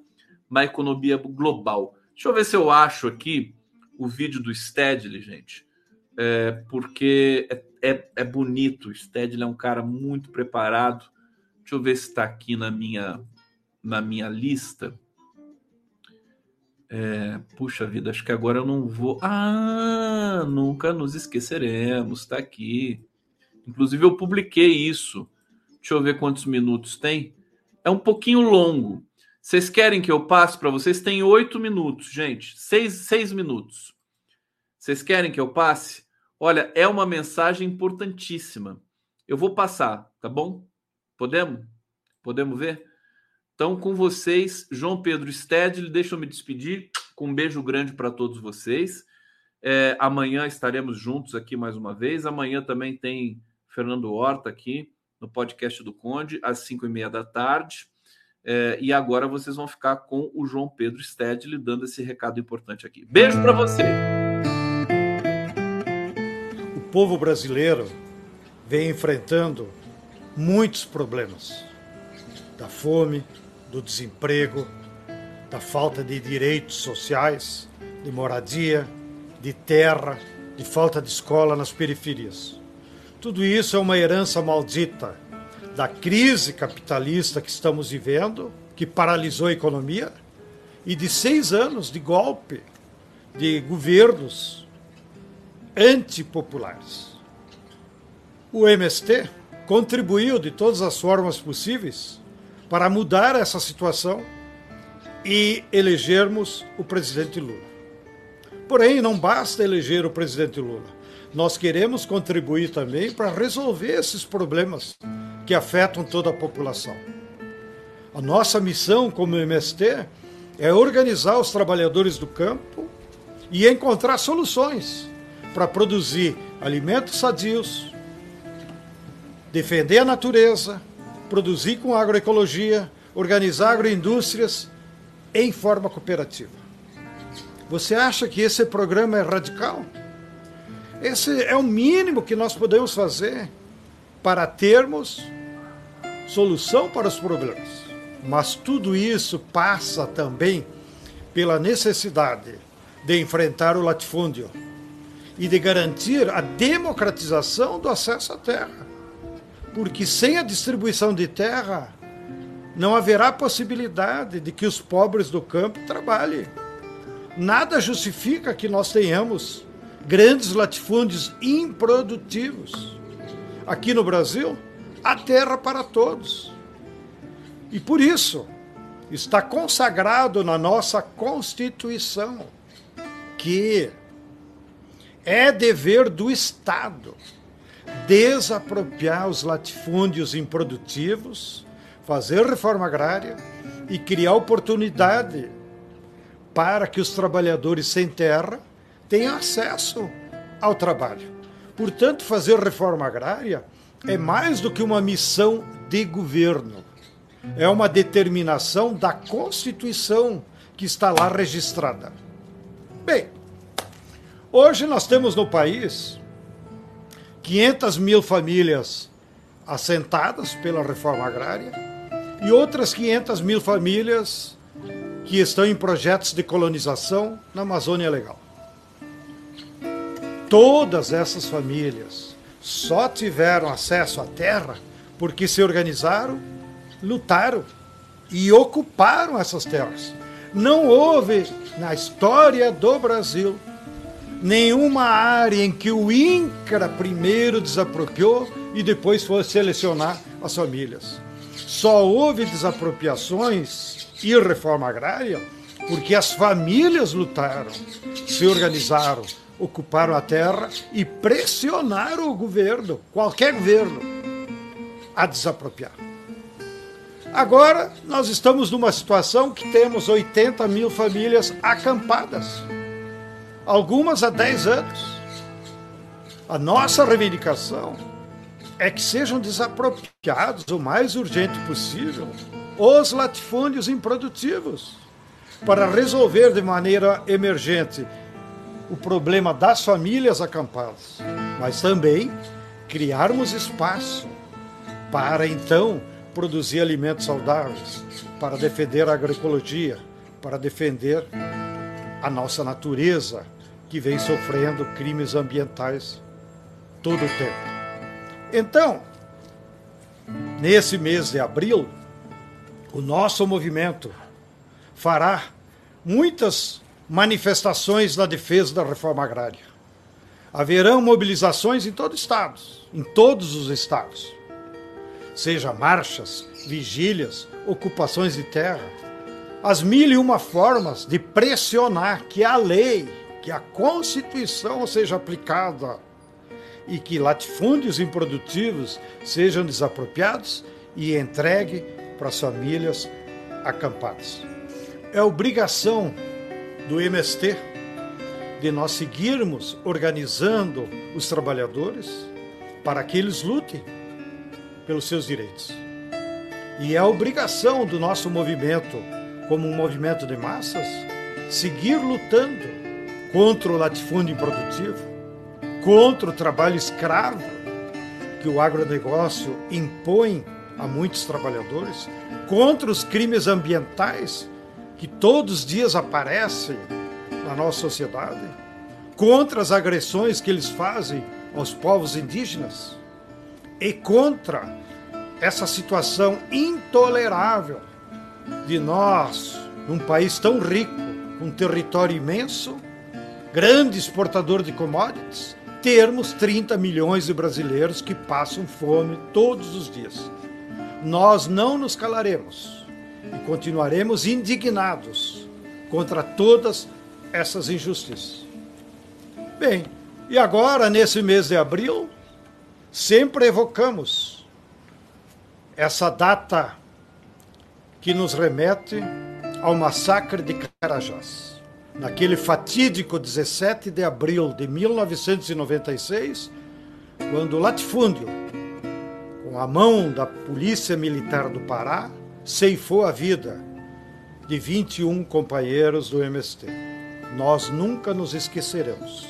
na economia global. Deixa eu ver se eu acho aqui o vídeo do Stedley, gente, é, porque é, é, é, bonito. O Stedley é um cara muito preparado. Deixa eu ver se está aqui na minha, na minha lista. É, puxa vida, acho que agora eu não vou. Ah, nunca nos esqueceremos, está aqui. Inclusive, eu publiquei isso. Deixa eu ver quantos minutos tem. É um pouquinho longo. Vocês querem que eu passe para vocês? Tem oito minutos, gente. Seis, seis minutos. Vocês querem que eu passe? Olha, é uma mensagem importantíssima. Eu vou passar, tá bom? Podemos? Podemos ver? Então, com vocês, João Pedro Stedley, deixa eu me despedir com um beijo grande para todos vocês. É, amanhã estaremos juntos aqui mais uma vez. Amanhã também tem Fernando Horta aqui no podcast do Conde, às 5 e meia da tarde. É, e agora vocês vão ficar com o João Pedro Stedley dando esse recado importante aqui. Beijo para você! O povo brasileiro vem enfrentando muitos problemas da fome, do desemprego, da falta de direitos sociais, de moradia, de terra, de falta de escola nas periferias. Tudo isso é uma herança maldita da crise capitalista que estamos vivendo, que paralisou a economia, e de seis anos de golpe de governos antipopulares. O MST contribuiu de todas as formas possíveis para mudar essa situação e elegermos o presidente Lula. Porém, não basta eleger o presidente Lula. Nós queremos contribuir também para resolver esses problemas que afetam toda a população. A nossa missão como MST é organizar os trabalhadores do campo e encontrar soluções para produzir alimentos sadios, defender a natureza, produzir com agroecologia, organizar agroindústrias em forma cooperativa. Você acha que esse programa é radical? Esse é o mínimo que nós podemos fazer para termos solução para os problemas. Mas tudo isso passa também pela necessidade de enfrentar o latifúndio e de garantir a democratização do acesso à terra porque sem a distribuição de terra não haverá possibilidade de que os pobres do campo trabalhem. Nada justifica que nós tenhamos grandes latifúndios improdutivos. Aqui no Brasil, há terra para todos. E por isso, está consagrado na nossa Constituição que é dever do Estado desapropriar os latifúndios improdutivos, fazer reforma agrária e criar oportunidade para que os trabalhadores sem terra tenham acesso ao trabalho. Portanto, fazer reforma agrária é mais do que uma missão de governo. É uma determinação da Constituição que está lá registrada. Bem, hoje nós temos no país 500 mil famílias assentadas pela reforma agrária e outras 500 mil famílias que estão em projetos de colonização na Amazônia Legal. Todas essas famílias só tiveram acesso à terra porque se organizaram, lutaram e ocuparam essas terras. Não houve na história do Brasil nenhuma área em que o INCRA primeiro desapropriou e depois foi selecionar as famílias. Só houve desapropriações e reforma agrária porque as famílias lutaram, se organizaram, ocuparam a terra e pressionaram o governo, qualquer governo, a desapropriar. Agora nós estamos numa situação que temos 80 mil famílias acampadas, algumas há 10 anos. A nossa reivindicação é que sejam desapropriados o mais urgente possível os latifúndios improdutivos para resolver de maneira emergente o problema das famílias acampadas, mas também criarmos espaço para então produzir alimentos saudáveis, para defender a agroecologia, para defender a nossa natureza que vem sofrendo crimes ambientais todo o tempo. Então, nesse mês de abril, o nosso movimento fará muitas manifestações na defesa da reforma agrária. Haverão mobilizações em todo o estado, em todos os estados. Seja marchas, vigílias, ocupações de terra, as mil e uma formas de pressionar que a lei, que a Constituição seja aplicada e que latifúndios improdutivos sejam desapropriados e entregue para as famílias acampadas. É obrigação do MST de nós seguirmos organizando os trabalhadores para que eles lutem pelos seus direitos. E é obrigação do nosso movimento, como um movimento de massas, seguir lutando contra o latifúndio improdutivo, contra o trabalho escravo que o agronegócio impõe a muitos trabalhadores, contra os crimes ambientais que todos os dias aparecem na nossa sociedade, contra as agressões que eles fazem aos povos indígenas e contra essa situação intolerável de nós, num país tão rico, um território imenso, grande exportador de commodities, termos 30 milhões de brasileiros que passam fome todos os dias nós não nos calaremos e continuaremos indignados contra todas essas injustiças. Bem, e agora, nesse mês de abril, sempre evocamos essa data que nos remete ao massacre de Carajás. Naquele fatídico 17 de abril de 1996, quando o latifúndio com a mão da Polícia Militar do Pará, ceifou a vida de 21 companheiros do MST. Nós nunca nos esqueceremos.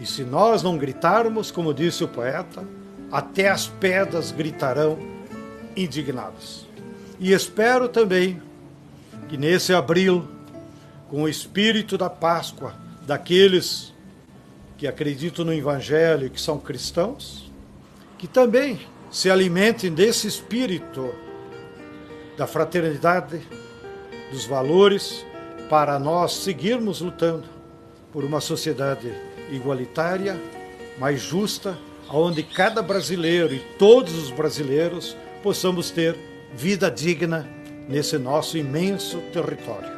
E se nós não gritarmos, como disse o poeta, até as pedras gritarão indignadas. E espero também que nesse abril, com o espírito da Páscoa, daqueles que acreditam no Evangelho e que são cristãos, que também se alimentem desse espírito da fraternidade, dos valores, para nós seguirmos lutando por uma sociedade igualitária, mais justa, onde cada brasileiro e todos os brasileiros possamos ter vida digna nesse nosso imenso território.